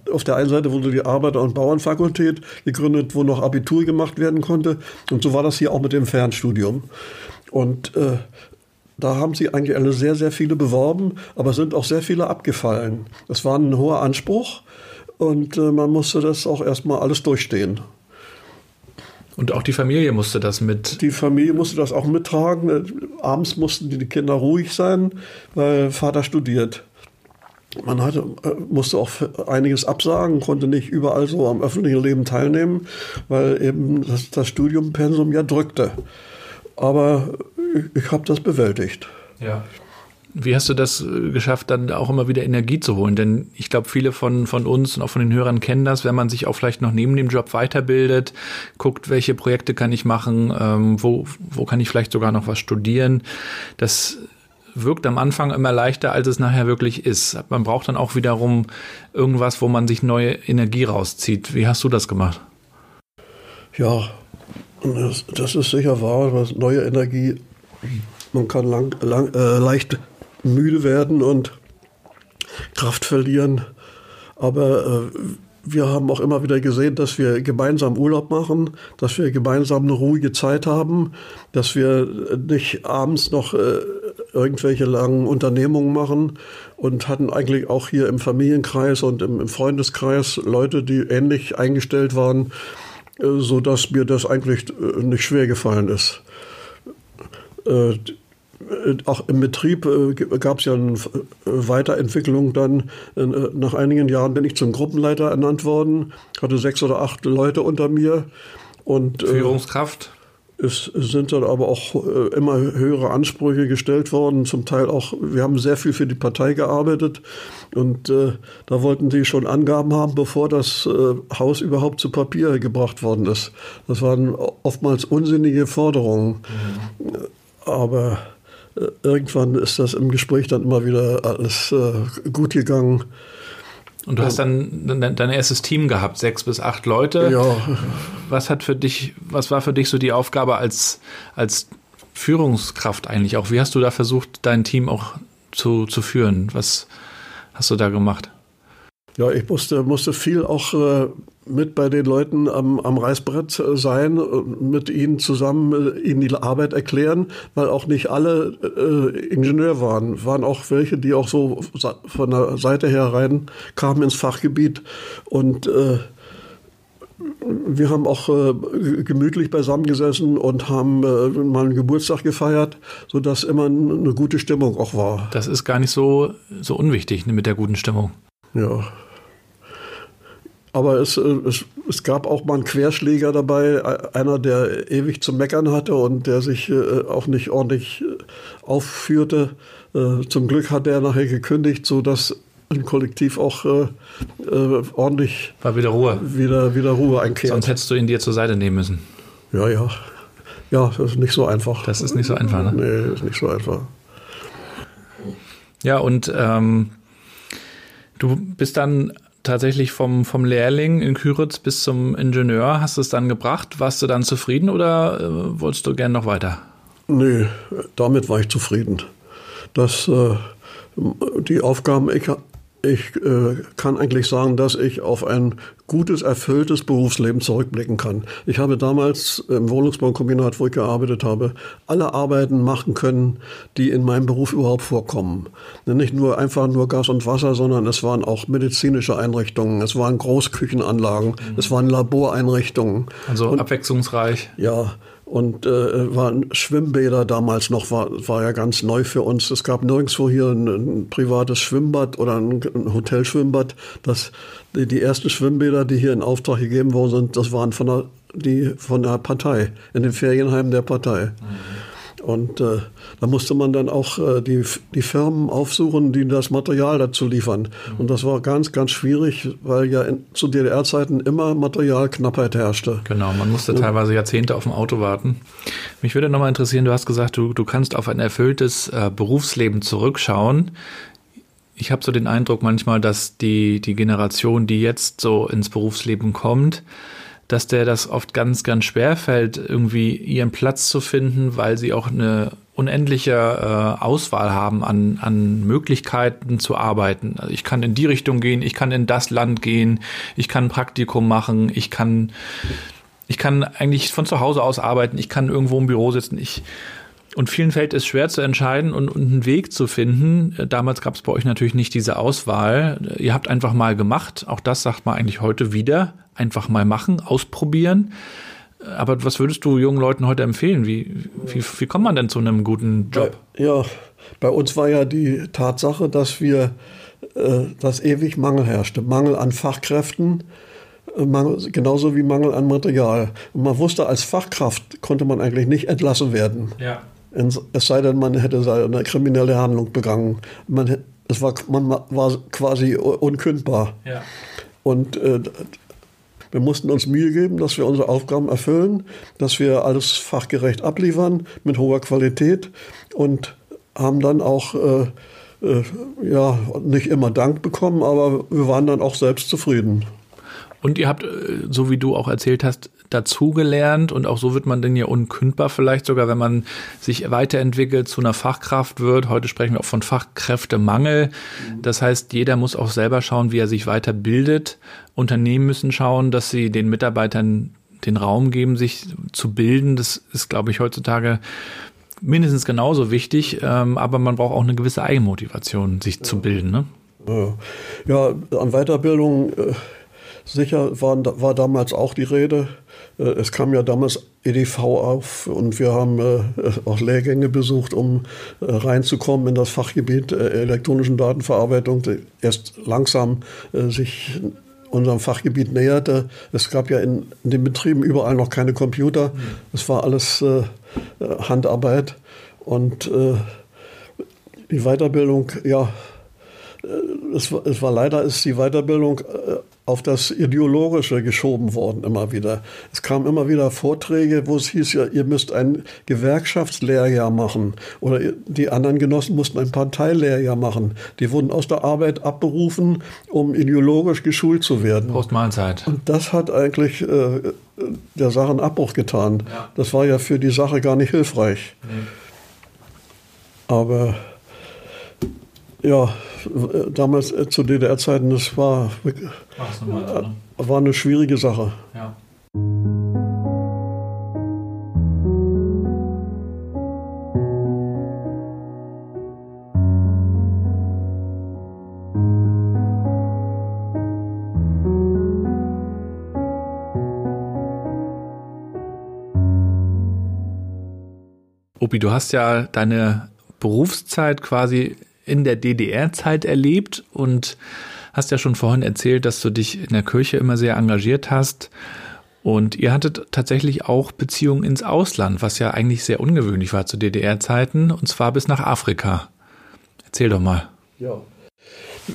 Mhm. Auf der einen Seite wurde die Arbeiter- und Bauernfakultät gegründet, wo noch Abitur gemacht werden konnte. Und so war das hier auch mit dem Fernstudium. Und äh, da haben sie eigentlich alle sehr, sehr viele beworben, aber sind auch sehr viele abgefallen. Das war ein hoher Anspruch und äh, man musste das auch erstmal alles durchstehen. Und auch die Familie musste das mit. Die Familie musste das auch mittragen. Abends mussten die Kinder ruhig sein, weil Vater studiert. Man hatte, äh, musste auch einiges absagen, konnte nicht überall so am öffentlichen Leben teilnehmen, weil eben das, das Studiumpensum ja drückte. Aber ich habe das bewältigt. Ja. Wie hast du das äh, geschafft, dann auch immer wieder Energie zu holen? Denn ich glaube, viele von, von uns und auch von den Hörern kennen das, wenn man sich auch vielleicht noch neben dem Job weiterbildet, guckt, welche Projekte kann ich machen, ähm, wo, wo kann ich vielleicht sogar noch was studieren. Das wirkt am Anfang immer leichter, als es nachher wirklich ist. Man braucht dann auch wiederum irgendwas, wo man sich neue Energie rauszieht. Wie hast du das gemacht? Ja, das, das ist sicher wahr, was neue Energie man kann lang, lang, äh, leicht müde werden und Kraft verlieren. Aber äh, wir haben auch immer wieder gesehen, dass wir gemeinsam Urlaub machen, dass wir gemeinsam eine ruhige Zeit haben, dass wir nicht abends noch äh, irgendwelche langen Unternehmungen machen und hatten eigentlich auch hier im Familienkreis und im, im Freundeskreis Leute, die ähnlich eingestellt waren, äh, so mir das eigentlich äh, nicht schwer gefallen ist. Äh, auch im Betrieb äh, gab es ja eine Weiterentwicklung dann. Äh, nach einigen Jahren bin ich zum Gruppenleiter ernannt worden, hatte sechs oder acht Leute unter mir. Und, Führungskraft? Es sind dann aber auch immer höhere Ansprüche gestellt worden. Zum Teil auch, wir haben sehr viel für die Partei gearbeitet. Und äh, da wollten sie schon Angaben haben, bevor das äh, Haus überhaupt zu Papier gebracht worden ist. Das waren oftmals unsinnige Forderungen. Mhm. Aber äh, irgendwann ist das im Gespräch dann immer wieder alles äh, gut gegangen. Und du hast dann dein erstes Team gehabt, sechs bis acht Leute. Ja. Was hat für dich, was war für dich so die Aufgabe als, als Führungskraft eigentlich auch? Wie hast du da versucht, dein Team auch zu, zu führen? Was hast du da gemacht? Ja, ich musste, musste viel auch äh, mit bei den Leuten am, am Reißbrett äh, sein, mit ihnen zusammen äh, ihnen die Arbeit erklären, weil auch nicht alle äh, Ingenieur waren. Waren auch welche, die auch so von der Seite her rein kamen ins Fachgebiet und äh, wir haben auch äh, gemütlich beisammengesessen und haben äh, mal einen Geburtstag gefeiert, sodass immer eine gute Stimmung auch war. Das ist gar nicht so, so unwichtig ne, mit der guten Stimmung. Ja. Aber es, äh, es, es gab auch mal einen Querschläger dabei, einer, der ewig zu meckern hatte und der sich äh, auch nicht ordentlich äh, aufführte. Zum Glück hat er nachher gekündigt, sodass ein Kollektiv auch äh, ordentlich war wieder Ruhe wieder wieder Ruhe einkehrt. Sonst hättest du ihn dir zur Seite nehmen müssen. Ja, ja, ja, das ist nicht so einfach. Das ist nicht so einfach, ne? Nee, ist nicht so einfach. Ja, und ähm, du bist dann tatsächlich vom, vom Lehrling in Küritz bis zum Ingenieur, hast es dann gebracht? Warst du dann zufrieden oder äh, wolltest du gern noch weiter? Nee, damit war ich zufrieden. Das, äh, die Aufgaben, ich äh, kann eigentlich sagen, dass ich auf ein gutes, erfülltes Berufsleben zurückblicken kann. Ich habe damals im Wohnungsbaukombinat, wo ich gearbeitet habe, alle Arbeiten machen können, die in meinem Beruf überhaupt vorkommen. Nicht nur einfach nur Gas und Wasser, sondern es waren auch medizinische Einrichtungen, es waren Großküchenanlagen, mhm. es waren Laboreinrichtungen. Also und, abwechslungsreich. Ja, und äh, waren Schwimmbäder damals noch, war, war ja ganz neu für uns. Es gab nirgendwo hier ein, ein privates Schwimmbad oder ein, ein Hotelschwimmbad. Das, die, die, ersten Schwimmbäder, die hier in Auftrag gegeben worden sind, das waren von der, die, von der Partei, in den Ferienheimen der Partei. Mhm. Und äh, da musste man dann auch äh, die, die Firmen aufsuchen, die das Material dazu liefern. Mhm. Und das war ganz, ganz schwierig, weil ja in, zu DDR-Zeiten immer Materialknappheit herrschte. Genau, man musste ja. teilweise Jahrzehnte auf ein Auto warten. Mich würde nochmal interessieren, du hast gesagt, du, du kannst auf ein erfülltes äh, Berufsleben zurückschauen. ich habe so den Eindruck manchmal, dass die, die Generation, die jetzt so ins Berufsleben kommt, dass der das oft ganz, ganz schwer fällt, irgendwie ihren Platz zu finden, weil sie auch eine unendliche äh, Auswahl haben an, an Möglichkeiten zu arbeiten. Also ich kann in die Richtung gehen, ich kann in das Land gehen, ich kann ein Praktikum machen, ich kann, ich kann eigentlich von zu Hause aus arbeiten, ich kann irgendwo im Büro sitzen, ich und vielen fällt es schwer zu entscheiden und, und einen Weg zu finden. Damals gab es bei euch natürlich nicht diese Auswahl. Ihr habt einfach mal gemacht. Auch das sagt man eigentlich heute wieder einfach mal machen, ausprobieren. Aber was würdest du jungen Leuten heute empfehlen? Wie, wie, wie kommt man denn zu einem guten Job? Ja, bei uns war ja die Tatsache, dass wir, äh, dass ewig Mangel herrschte. Mangel an Fachkräften, äh, Mangel, genauso wie Mangel an Material. Und man wusste, als Fachkraft konnte man eigentlich nicht entlassen werden. Ja. Es sei denn, man hätte eine kriminelle Handlung begangen. Man, es war, man war quasi unkündbar. Ja. Und äh, wir mussten uns Mühe geben, dass wir unsere Aufgaben erfüllen, dass wir alles fachgerecht abliefern mit hoher Qualität und haben dann auch äh, äh, ja nicht immer Dank bekommen, aber wir waren dann auch selbst zufrieden. Und ihr habt, äh, so wie du auch erzählt hast, dazugelernt und auch so wird man denn ja unkündbar vielleicht sogar, wenn man sich weiterentwickelt, zu einer Fachkraft wird. Heute sprechen wir auch von Fachkräftemangel. Das heißt, jeder muss auch selber schauen, wie er sich weiterbildet. Unternehmen müssen schauen, dass sie den Mitarbeitern den Raum geben, sich zu bilden. Das ist, glaube ich, heutzutage mindestens genauso wichtig, ähm, aber man braucht auch eine gewisse Eigenmotivation, sich ja. zu bilden. Ne? Ja. ja, an Weiterbildung äh, sicher war, war damals auch die Rede. Äh, es kam ja damals EDV auf und wir haben äh, auch Lehrgänge besucht, um äh, reinzukommen in das Fachgebiet elektronischen Datenverarbeitung, erst langsam sich unserem Fachgebiet näherte. Es gab ja in, in den Betrieben überall noch keine Computer. Mhm. Es war alles Handarbeit und die Weiterbildung, ja, es, es war leider ist die Weiterbildung auf das Ideologische geschoben worden immer wieder. Es kamen immer wieder Vorträge, wo es hieß, ja, ihr müsst ein Gewerkschaftslehrjahr machen oder die anderen Genossen mussten ein Parteilehrjahr machen. Die wurden aus der Arbeit abberufen, um ideologisch geschult zu werden. Postmahlzeit. Und das hat eigentlich äh, der Sache einen Abbruch getan. Ja. Das war ja für die Sache gar nicht hilfreich. Nee. Aber ja, damals äh, zu DDR-Zeiten, das war, normal, ne? war eine schwierige Sache. Ja. Opi, du hast ja deine Berufszeit quasi in der DDR-Zeit erlebt und hast ja schon vorhin erzählt, dass du dich in der Kirche immer sehr engagiert hast. Und ihr hattet tatsächlich auch Beziehungen ins Ausland, was ja eigentlich sehr ungewöhnlich war zu DDR-Zeiten, und zwar bis nach Afrika. Erzähl doch mal. Ja.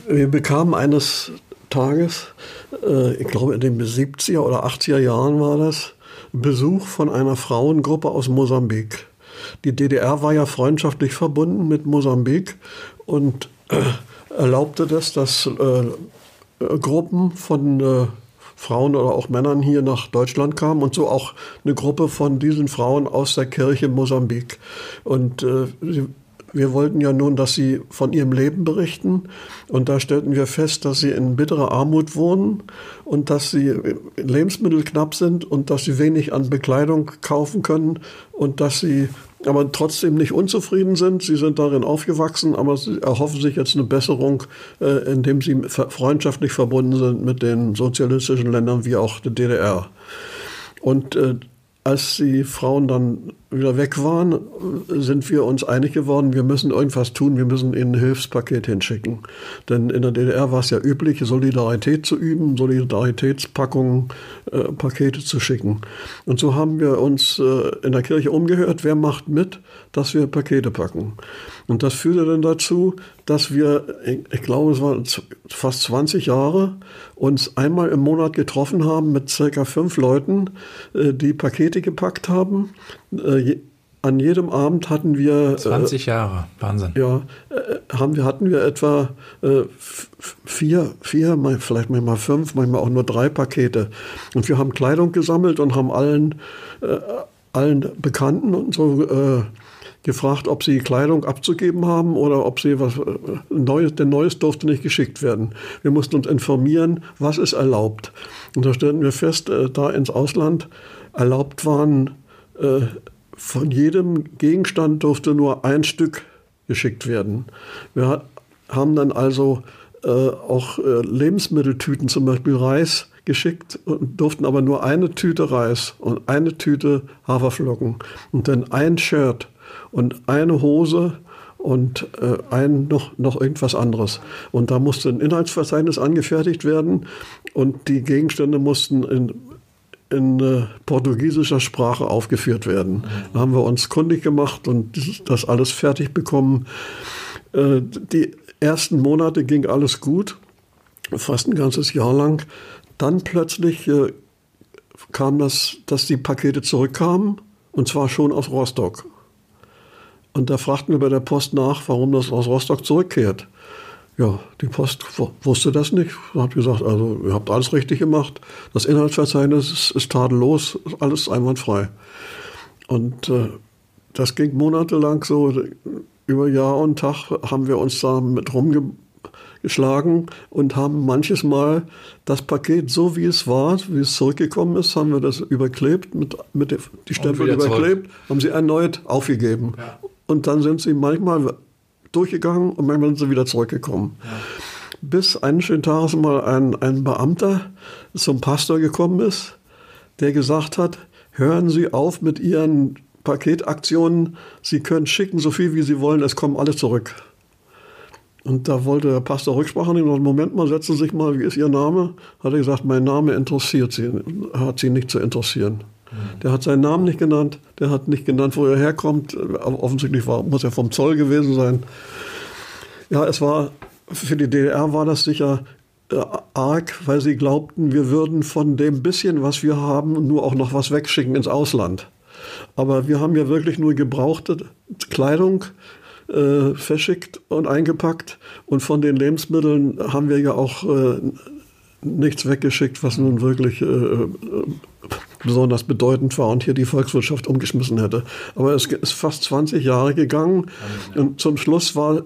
Wir bekamen eines Tages, äh, ich glaube in den 70er oder 80er Jahren war das, Besuch von einer Frauengruppe aus Mosambik. Die DDR war ja freundschaftlich verbunden mit Mosambik und äh, erlaubte das, dass äh, Gruppen von äh, Frauen oder auch Männern hier nach Deutschland kamen und so auch eine Gruppe von diesen Frauen aus der Kirche Mosambik. Und äh, wir wollten ja nun, dass sie von ihrem Leben berichten. Und da stellten wir fest, dass sie in bitterer Armut wohnen und dass sie Lebensmittel knapp sind und dass sie wenig an Bekleidung kaufen können und dass sie aber trotzdem nicht unzufrieden sind. Sie sind darin aufgewachsen, aber sie erhoffen sich jetzt eine Besserung, äh, indem sie freundschaftlich verbunden sind mit den sozialistischen Ländern wie auch der DDR. Und äh, als die Frauen dann wieder weg waren, sind wir uns einig geworden, wir müssen irgendwas tun, wir müssen ihnen ein Hilfspaket hinschicken. Denn in der DDR war es ja üblich, Solidarität zu üben, Solidaritätspackungen, äh, Pakete zu schicken. Und so haben wir uns äh, in der Kirche umgehört, wer macht mit, dass wir Pakete packen. Und das führte dann dazu, dass wir, ich glaube, es waren fast 20 Jahre, uns einmal im Monat getroffen haben mit circa fünf Leuten, äh, die Pakete gepackt haben. Äh, an jedem Abend hatten wir 20 Jahre, Wahnsinn. Ja, äh, haben wir hatten wir etwa äh, vier, vier, vielleicht manchmal fünf, manchmal auch nur drei Pakete. Und wir haben Kleidung gesammelt und haben allen, äh, allen Bekannten und so äh, gefragt, ob sie Kleidung abzugeben haben oder ob sie was äh, Neues, denn Neues durfte nicht geschickt werden. Wir mussten uns informieren, was ist erlaubt. Und da stellten wir fest, äh, da ins Ausland erlaubt waren äh, von jedem Gegenstand durfte nur ein Stück geschickt werden. Wir haben dann also äh, auch äh, Lebensmitteltüten, zum Beispiel Reis, geschickt und durften aber nur eine Tüte Reis und eine Tüte Haferflocken und dann ein Shirt und eine Hose und äh, ein noch, noch irgendwas anderes. Und da musste ein Inhaltsverzeichnis angefertigt werden und die Gegenstände mussten in in äh, portugiesischer Sprache aufgeführt werden. Da haben wir uns kundig gemacht und das alles fertig bekommen. Äh, die ersten Monate ging alles gut, fast ein ganzes Jahr lang. Dann plötzlich äh, kam das, dass die Pakete zurückkamen und zwar schon aus Rostock. Und da fragten wir bei der Post nach, warum das aus Rostock zurückkehrt. Ja, die Post wusste das nicht. Hat gesagt, also ihr habt alles richtig gemacht. Das Inhaltsverzeichnis ist, ist tadellos, alles einwandfrei. Und äh, das ging monatelang so. Über Jahr und Tag haben wir uns da mit rumgeschlagen und haben manches Mal das Paket so wie es war, wie es zurückgekommen ist, haben wir das überklebt, mit, mit die Stempel überklebt, zurück. haben sie erneut aufgegeben. Ja. Und dann sind sie manchmal durchgegangen und manchmal sind sie wieder zurückgekommen. Ja. Bis einen schönen Tag mal ein, ein Beamter zum Pastor gekommen ist, der gesagt hat, hören Sie auf mit Ihren Paketaktionen, Sie können schicken so viel wie Sie wollen, es kommen alle zurück. Und da wollte der Pastor Rücksprache nehmen und Moment mal, setzen Sie sich mal, wie ist Ihr Name? Hat er gesagt, mein Name interessiert Sie, hat Sie nicht zu interessieren. Der hat seinen Namen nicht genannt, der hat nicht genannt, wo er herkommt. Offensichtlich war, muss er vom Zoll gewesen sein. Ja, es war, für die DDR war das sicher äh, arg, weil sie glaubten, wir würden von dem bisschen, was wir haben, nur auch noch was wegschicken ins Ausland. Aber wir haben ja wirklich nur gebrauchte Kleidung äh, verschickt und eingepackt. Und von den Lebensmitteln haben wir ja auch äh, nichts weggeschickt, was nun wirklich äh, äh besonders bedeutend war und hier die Volkswirtschaft umgeschmissen hätte. Aber es ist fast 20 Jahre gegangen und zum Schluss war,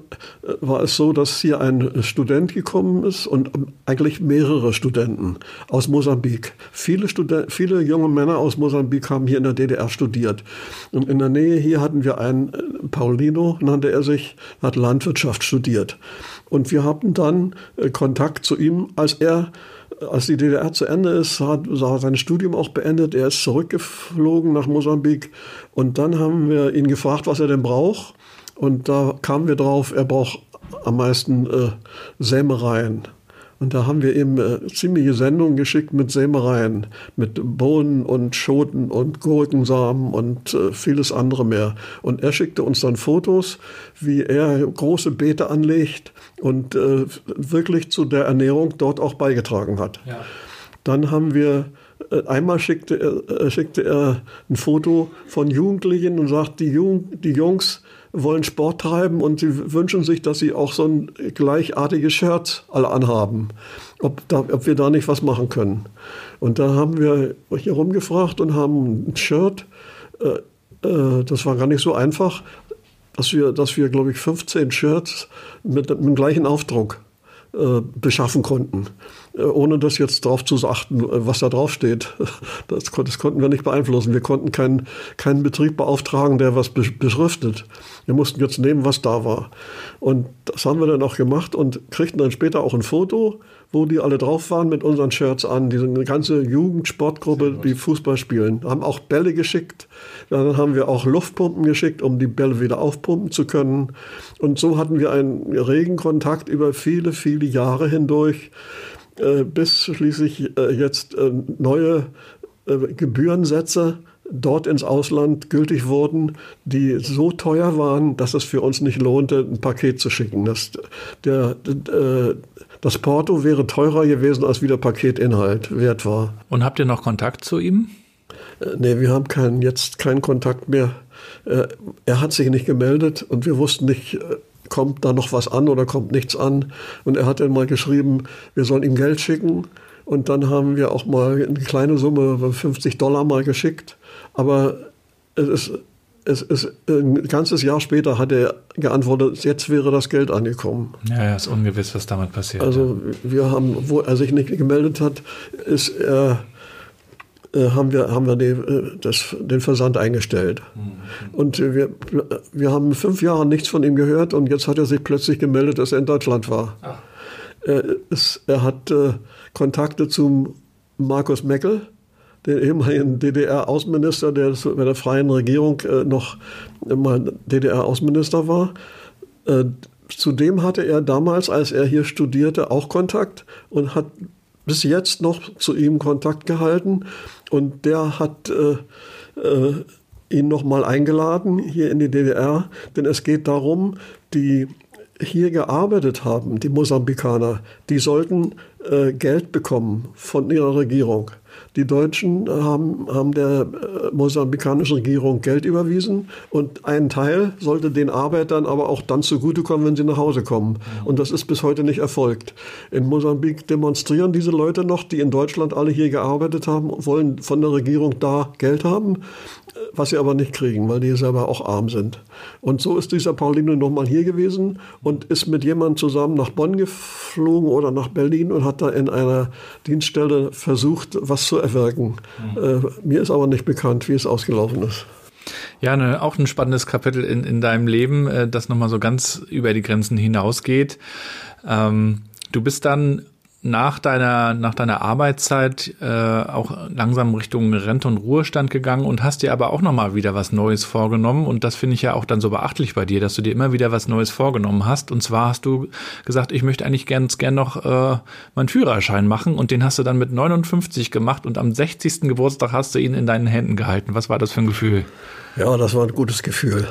war es so, dass hier ein Student gekommen ist und eigentlich mehrere Studenten aus Mosambik. Viele, Studenten, viele junge Männer aus Mosambik haben hier in der DDR studiert. Und in der Nähe hier hatten wir einen, Paulino nannte er sich, hat Landwirtschaft studiert. Und wir hatten dann äh, Kontakt zu ihm, als er als die DDR zu Ende ist, hat, er sein Studium auch beendet. Er ist zurückgeflogen nach Mosambik. Und dann haben wir ihn gefragt, was er denn braucht. Und da kamen wir drauf, er braucht am meisten äh, Sämereien. Und da haben wir ihm äh, ziemliche Sendungen geschickt mit Sämereien, mit Bohnen und Schoten und Gurkensamen und äh, vieles andere mehr. Und er schickte uns dann Fotos, wie er große Beete anlegt und äh, wirklich zu der Ernährung dort auch beigetragen hat. Ja. Dann haben wir äh, einmal schickte er, äh, schickte er ein Foto von Jugendlichen und sagt, die, Jung, die Jungs wollen Sport treiben und sie wünschen sich, dass sie auch so ein gleichartiges Shirt alle anhaben, ob, da, ob wir da nicht was machen können. Und da haben wir hier rumgefragt und haben ein Shirt, äh, äh, das war gar nicht so einfach, dass wir, dass wir glaube ich, 15 Shirts mit, mit dem gleichen Aufdruck äh, beschaffen konnten. Äh, ohne das jetzt darauf zu achten, äh, was da drauf steht. *laughs* Das, das, konnten wir nicht beeinflussen. Wir konnten keinen, keinen Betrieb beauftragen, der was beschriftet. Wir mussten jetzt nehmen, was da war. Und das haben wir dann auch gemacht und kriegten dann später auch ein Foto, wo die alle drauf waren mit unseren Shirts an. Diese ganze Jugendsportgruppe, die Fußball spielen, haben auch Bälle geschickt. Dann haben wir auch Luftpumpen geschickt, um die Bälle wieder aufpumpen zu können. Und so hatten wir einen regen Kontakt über viele, viele Jahre hindurch. Äh, bis schließlich äh, jetzt äh, neue Gebührensätze dort ins Ausland gültig wurden, die so teuer waren, dass es für uns nicht lohnte, ein Paket zu schicken. Das, der, der, das Porto wäre teurer gewesen, als wie der Paketinhalt wert war. Und habt ihr noch Kontakt zu ihm? Nee, wir haben keinen, jetzt keinen Kontakt mehr. Er hat sich nicht gemeldet und wir wussten nicht, kommt da noch was an oder kommt nichts an. Und er hat dann mal geschrieben, wir sollen ihm Geld schicken. Und dann haben wir auch mal eine kleine Summe, 50 Dollar mal geschickt. Aber es ist, es ist ein ganzes Jahr später hat er geantwortet, jetzt wäre das Geld angekommen. Ja, ja, ist ungewiss, was damit passiert. Also wir haben, wo er sich nicht gemeldet hat, ist er äh, haben wir, haben wir den, äh, das, den Versand eingestellt. Mhm. Und wir, wir haben fünf Jahre nichts von ihm gehört und jetzt hat er sich plötzlich gemeldet, dass er in Deutschland war. Er, ist, er hat äh, Kontakte zum Markus Meckel, den ehemaligen DDR-Außenminister, der bei der freien Regierung äh, noch mal DDR-Außenminister war. Äh, zudem hatte er damals, als er hier studierte, auch Kontakt und hat bis jetzt noch zu ihm Kontakt gehalten und der hat äh, äh, ihn nochmal eingeladen hier in die DDR, denn es geht darum, die hier gearbeitet haben, die Mosambikaner, die sollten äh, Geld bekommen von ihrer Regierung. Die Deutschen haben, haben der äh, mosambikanischen Regierung Geld überwiesen und ein Teil sollte den Arbeitern aber auch dann zugutekommen, wenn sie nach Hause kommen. Und das ist bis heute nicht erfolgt. In Mosambik demonstrieren diese Leute noch, die in Deutschland alle hier gearbeitet haben, wollen von der Regierung da Geld haben was sie aber nicht kriegen, weil die selber auch arm sind. Und so ist dieser Paulino nochmal hier gewesen und ist mit jemandem zusammen nach Bonn geflogen oder nach Berlin und hat da in einer Dienststelle versucht, was zu erwirken. Mhm. Äh, mir ist aber nicht bekannt, wie es ausgelaufen ist. Ja, ne, auch ein spannendes Kapitel in, in deinem Leben, äh, das nochmal so ganz über die Grenzen hinausgeht. Ähm, du bist dann nach deiner, nach deiner Arbeitszeit äh, auch langsam Richtung Rente und Ruhestand gegangen und hast dir aber auch nochmal wieder was Neues vorgenommen. Und das finde ich ja auch dann so beachtlich bei dir, dass du dir immer wieder was Neues vorgenommen hast. Und zwar hast du gesagt, ich möchte eigentlich ganz gern noch äh, meinen Führerschein machen. Und den hast du dann mit 59 gemacht und am 60. Geburtstag hast du ihn in deinen Händen gehalten. Was war das für ein Gefühl? Ja, das war ein gutes Gefühl.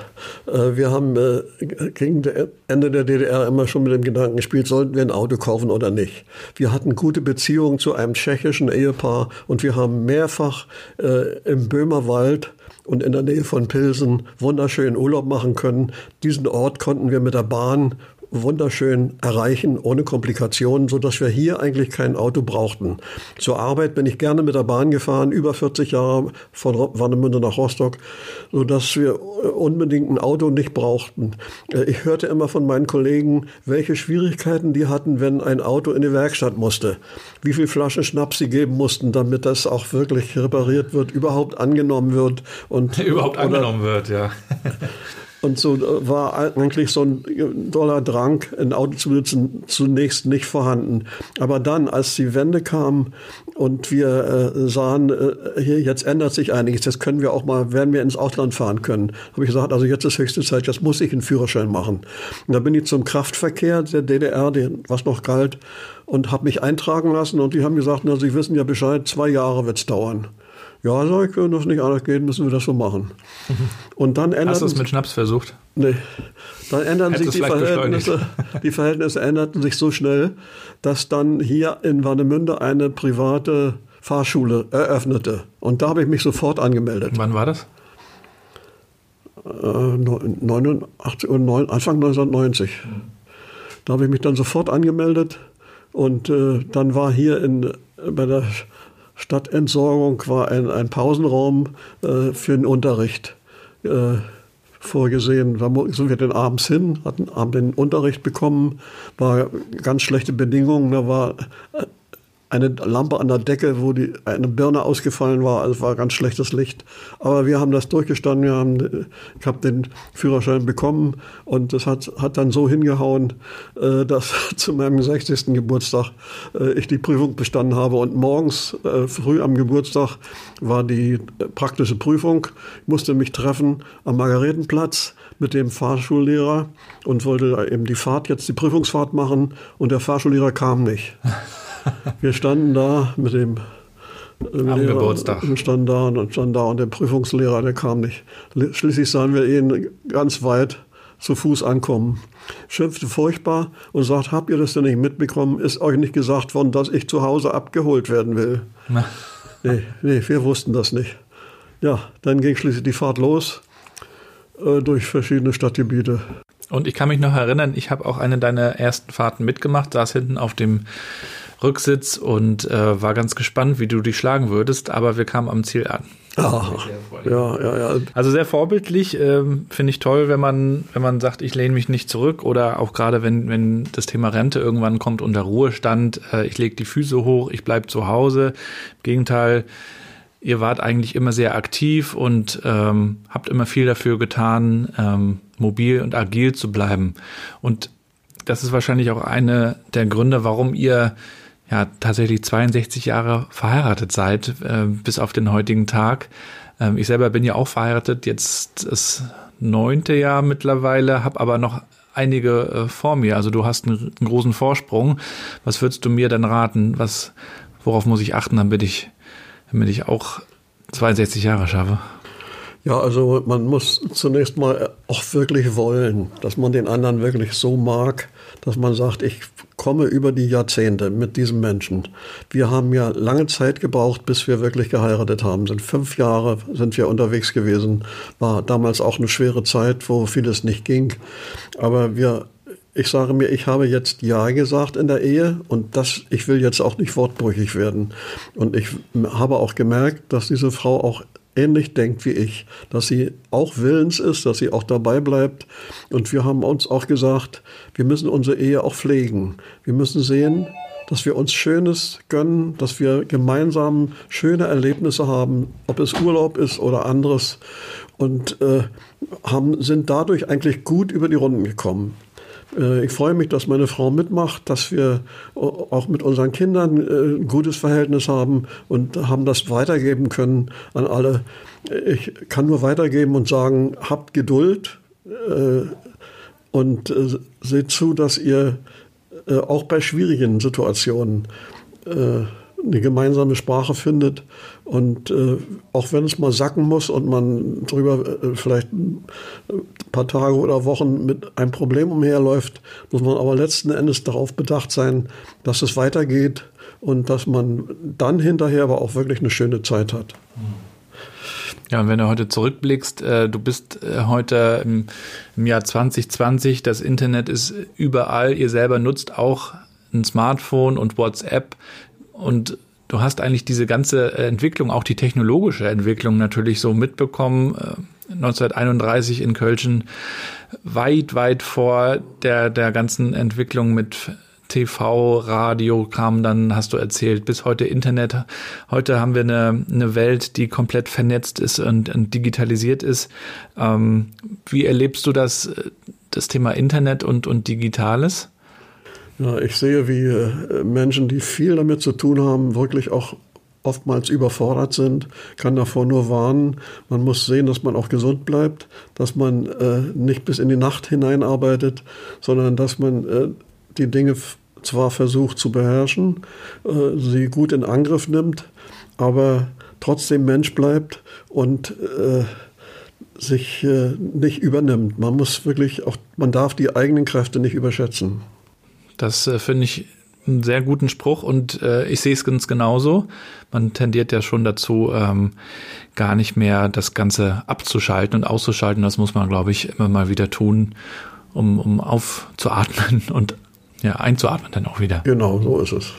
Äh, wir haben äh, gegen Ende der DDR immer schon mit dem Gedanken gespielt, sollten wir ein Auto kaufen oder nicht. Wir hatten gute Beziehungen zu einem tschechischen Ehepaar und wir haben mehrfach äh, im Böhmerwald und in der Nähe von Pilsen wunderschönen Urlaub machen können. Diesen Ort konnten wir mit der Bahn wunderschön erreichen, ohne Komplikationen, so dass wir hier eigentlich kein Auto brauchten. Zur Arbeit bin ich gerne mit der Bahn gefahren, über 40 Jahre von Warnemünde nach Rostock, so dass wir unbedingt ein Auto nicht brauchten. Äh, ich hörte immer von meinen Kollegen, welche Schwierigkeiten die hatten, wenn ein Auto in die Werkstatt musste. Wie viel Flaschen Schnaps sie geben mussten, damit das auch wirklich repariert wird, überhaupt angenommen wird und *laughs* überhaupt angenommen wird, ja. *laughs* Und so äh, war eigentlich so ein doller Drang, ein Auto zu benutzen, zunächst nicht vorhanden. Aber dann, als die Wende kam und wir äh, sahen, äh, hier, jetzt ändert sich einiges, jetzt können wir auch mal, werden wir ins Ausland fahren können, habe ich gesagt, also jetzt ist höchste Zeit, jetzt muss ich einen Führerschein machen. Und da bin ich zum Kraftverkehr der DDR, den, was noch galt, und habe mich eintragen lassen und die haben gesagt, na, Sie wissen ja Bescheid, zwei Jahre wird's dauern. Ja, sag ich, wenn das nicht anders geht, müssen wir das so machen. *laughs* Und dann ändert Hast du es mit Schnaps versucht? Nee. Dann ändern sich die Verhältnisse. *laughs* Die Verhältnisse änderten sich so schnell, dass dann hier in Warnemünde eine private Fahrschule eröffnete. Und da habe ich mich sofort angemeldet. Wann war das? Äh, 89, Anfang 1990. Da habe ich mich dann sofort angemeldet und äh, dann war hier in, bei der Stadtentsorgung war ein, ein Pausenraum äh, für den Unterricht äh, vorgesehen. Da sind wir dann abends hin, hatten haben den Unterricht bekommen, war ganz schlechte Bedingungen. Da war eine Lampe an der Decke, wo die, eine Birne ausgefallen war. Also war ganz schlechtes Licht. Aber wir haben das durchgestanden. Wir haben, ich habe den Führerschein bekommen und das hat, hat dann so hingehauen, äh, dass *laughs* zu meinem 60. Geburtstag äh, ich die Prüfung bestanden habe. Und morgens äh, früh am Geburtstag war die praktische Prüfung. Ich musste mich treffen am Margaretenplatz mit dem Fahrschullehrer und wollte eben die Fahrt, jetzt die Prüfungsfahrt machen. Und der Fahrschullehrer kam nicht. Wir standen da mit dem am Lehrer, Geburtstag. Standen da und standen da und der Prüfungslehrer, der kam nicht. Schließlich sahen wir ihn ganz weit zu Fuß ankommen. Schimpfte furchtbar und sagt, habt ihr das denn nicht mitbekommen? Ist euch nicht gesagt worden, dass ich zu Hause abgeholt werden will? *laughs* nee, nee, wir wussten das nicht. ja, dann ging schließlich die Fahrt los äh, durch verschiedene Stadtgebiete. Und ich kann mich noch erinnern, ich habe auch eine deiner ersten Fahrten mitgemacht, saß hinten auf dem Rücksitz und äh, war ganz gespannt, wie du dich schlagen würdest, aber wir kamen am Ziel an. Ah, ja, ja, ja. Also sehr vorbildlich, ähm, finde ich toll, wenn man, wenn man sagt, ich lehne mich nicht zurück oder auch gerade wenn, wenn das Thema Rente irgendwann kommt unter Ruhestand, äh, ich lege die Füße hoch, ich bleibe zu Hause. Im Gegenteil, ihr wart eigentlich immer sehr aktiv und ähm, habt immer viel dafür getan, ähm, mobil und agil zu bleiben. Und das ist wahrscheinlich auch eine der Gründe, warum ihr ja tatsächlich 62 Jahre verheiratet seid, äh, bis auf den heutigen Tag. Ähm, ich selber bin ja auch verheiratet, jetzt das neunte Jahr mittlerweile, habe aber noch einige äh, vor mir. Also du hast einen, einen, großen Vorsprung. Was würdest du mir denn raten? Was, worauf muss ich achten, damit ich, damit ich auch 62 Jahre schaffe? Ja, also man muss zunächst mal auch wirklich wollen, dass man den anderen wirklich so mag, dass man sagt, ich komme über die Jahrzehnte mit diesem Menschen. Wir haben ja lange Zeit gebraucht, bis wir wirklich geheiratet haben. Sind fünf Jahre sind wir unterwegs gewesen. War damals auch eine schwere Zeit, wo vieles nicht ging. Aber wir ich sage mir, ich habe jetzt Ja gesagt in der Ehe und das, ich will jetzt auch nicht wortbrüchig werden. Und ich habe auch gemerkt, dass diese Frau auch ähnlich denkt wie ich, dass sie auch willens ist, dass sie auch dabei bleibt. Und wir haben uns auch gesagt, wir müssen unsere Ehe auch pflegen. Wir müssen sehen, dass wir uns Schönes gönnen, dass wir gemeinsam schöne Erlebnisse haben, ob es Urlaub ist oder anderes. Und äh, haben, sind dadurch eigentlich gut über die Runden gekommen. Äh, ich freue mich, dass meine Frau mitmacht, dass wir auch mit unseren Kindern äh, ein gutes Verhältnis haben und haben das weitergeben können an alle. Ich kann nur weitergeben und sagen, habt Geduld äh, und seht zu, dass ihr auch bei schwierigen Situationen eine gemeinsame Sprache findet. Und äh, auch wenn es mal sacken muss und man drüber äh, vielleicht ein paar Tage oder Wochen mit einem Problem umherläuft, muss man aber letzten Endes darauf bedacht sein, dass es weitergeht und dass man dann hinterher aber auch wirklich eine schöne Zeit hat. Ja, und wenn du heute zurückblickst, äh, du bist äh, heute im, im Jahr 2020, das Internet ist überall, ihr selber nutzt auch ein Smartphone und WhatsApp. Und du hast eigentlich diese ganze Entwicklung, auch die technologische Entwicklung natürlich so mitbekommen. 1931 äh, in Köln weit, weit vor der, der ganzen Entwicklung mit TV, Radio kam dann, hast du erzählt, bis heute Internet. Heute haben wir eine, eine Welt, die komplett vernetzt ist und, und digitalisiert ist. Ähm, wie erlebst du das, das Thema Internet und, und Digitales? Ja, ich sehe, wie äh, Menschen, die viel damit zu tun haben, wirklich auch oftmals überfordert sind, kann davor nur warnen. Man muss sehen, dass man auch gesund bleibt, dass man äh, nicht bis in die Nacht hineinarbeitet, sondern dass man äh, die Dinge zwar versucht zu beherrschen, äh, sie gut in Angriff nimmt, aber trotzdem Mensch bleibt und äh, sich äh, nicht übernimmt. Man muss wirklich auch, man darf die eigenen Kräfte nicht überschätzen. Das äh, finde ich einen sehr guten Spruch und äh, ich sehe es ganz genauso. Man tendiert ja schon dazu, ähm, gar nicht mehr das Ganze abzuschalten und auszuschalten. Das muss man, glaube ich, immer mal wieder tun, um, um aufzuatmen *laughs* und ja, einzuatmen dann auch wieder. Genau, so ist es.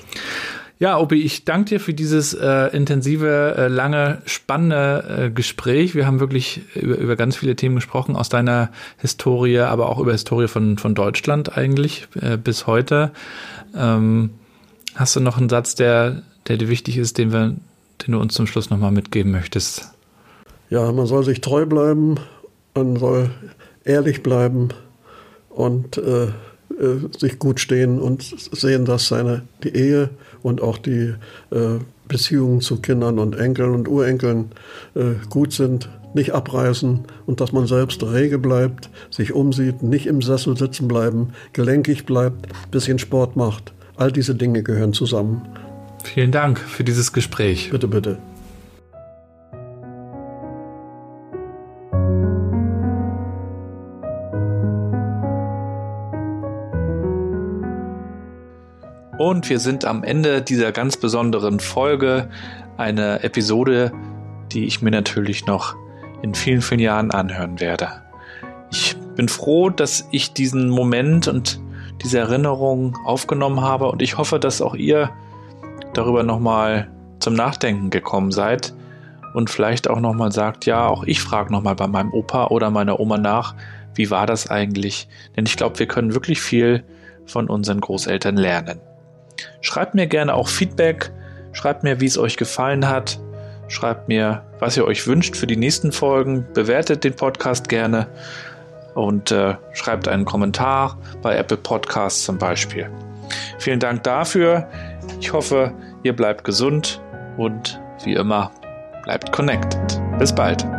Ja, Obi, ich danke dir für dieses äh, intensive, äh, lange, spannende äh, Gespräch. Wir haben wirklich über, über ganz viele Themen gesprochen aus deiner Historie, aber auch über Historie von, von Deutschland eigentlich äh, bis heute. Ähm, hast du noch einen Satz, der, der dir wichtig ist, den, wir, den du uns zum Schluss nochmal mitgeben möchtest? Ja, man soll sich treu bleiben, man soll ehrlich bleiben und äh, äh, sich gut stehen und sehen, dass seine die Ehe und auch die äh, Beziehungen zu Kindern und Enkeln und Urenkeln äh, gut sind, nicht abreißen und dass man selbst rege bleibt, sich umsieht, nicht im Sessel sitzen bleiben, gelenkig bleibt, bisschen Sport macht. All diese Dinge gehören zusammen. Vielen Dank für dieses Gespräch. Bitte, bitte. Und wir sind am Ende dieser ganz besonderen Folge, eine Episode, die ich mir natürlich noch in vielen, vielen Jahren anhören werde. Ich bin froh, dass ich diesen Moment und diese Erinnerung aufgenommen habe und ich hoffe, dass auch ihr darüber nochmal zum Nachdenken gekommen seid und vielleicht auch nochmal sagt, ja, auch ich frage nochmal bei meinem Opa oder meiner Oma nach, wie war das eigentlich? Denn ich glaube, wir können wirklich viel von unseren Großeltern lernen. Schreibt mir gerne auch Feedback, schreibt mir, wie es euch gefallen hat, schreibt mir, was ihr euch wünscht für die nächsten Folgen, bewertet den Podcast gerne und äh, schreibt einen Kommentar bei Apple Podcasts zum Beispiel. Vielen Dank dafür. Ich hoffe, ihr bleibt gesund und wie immer, bleibt connected. Bis bald.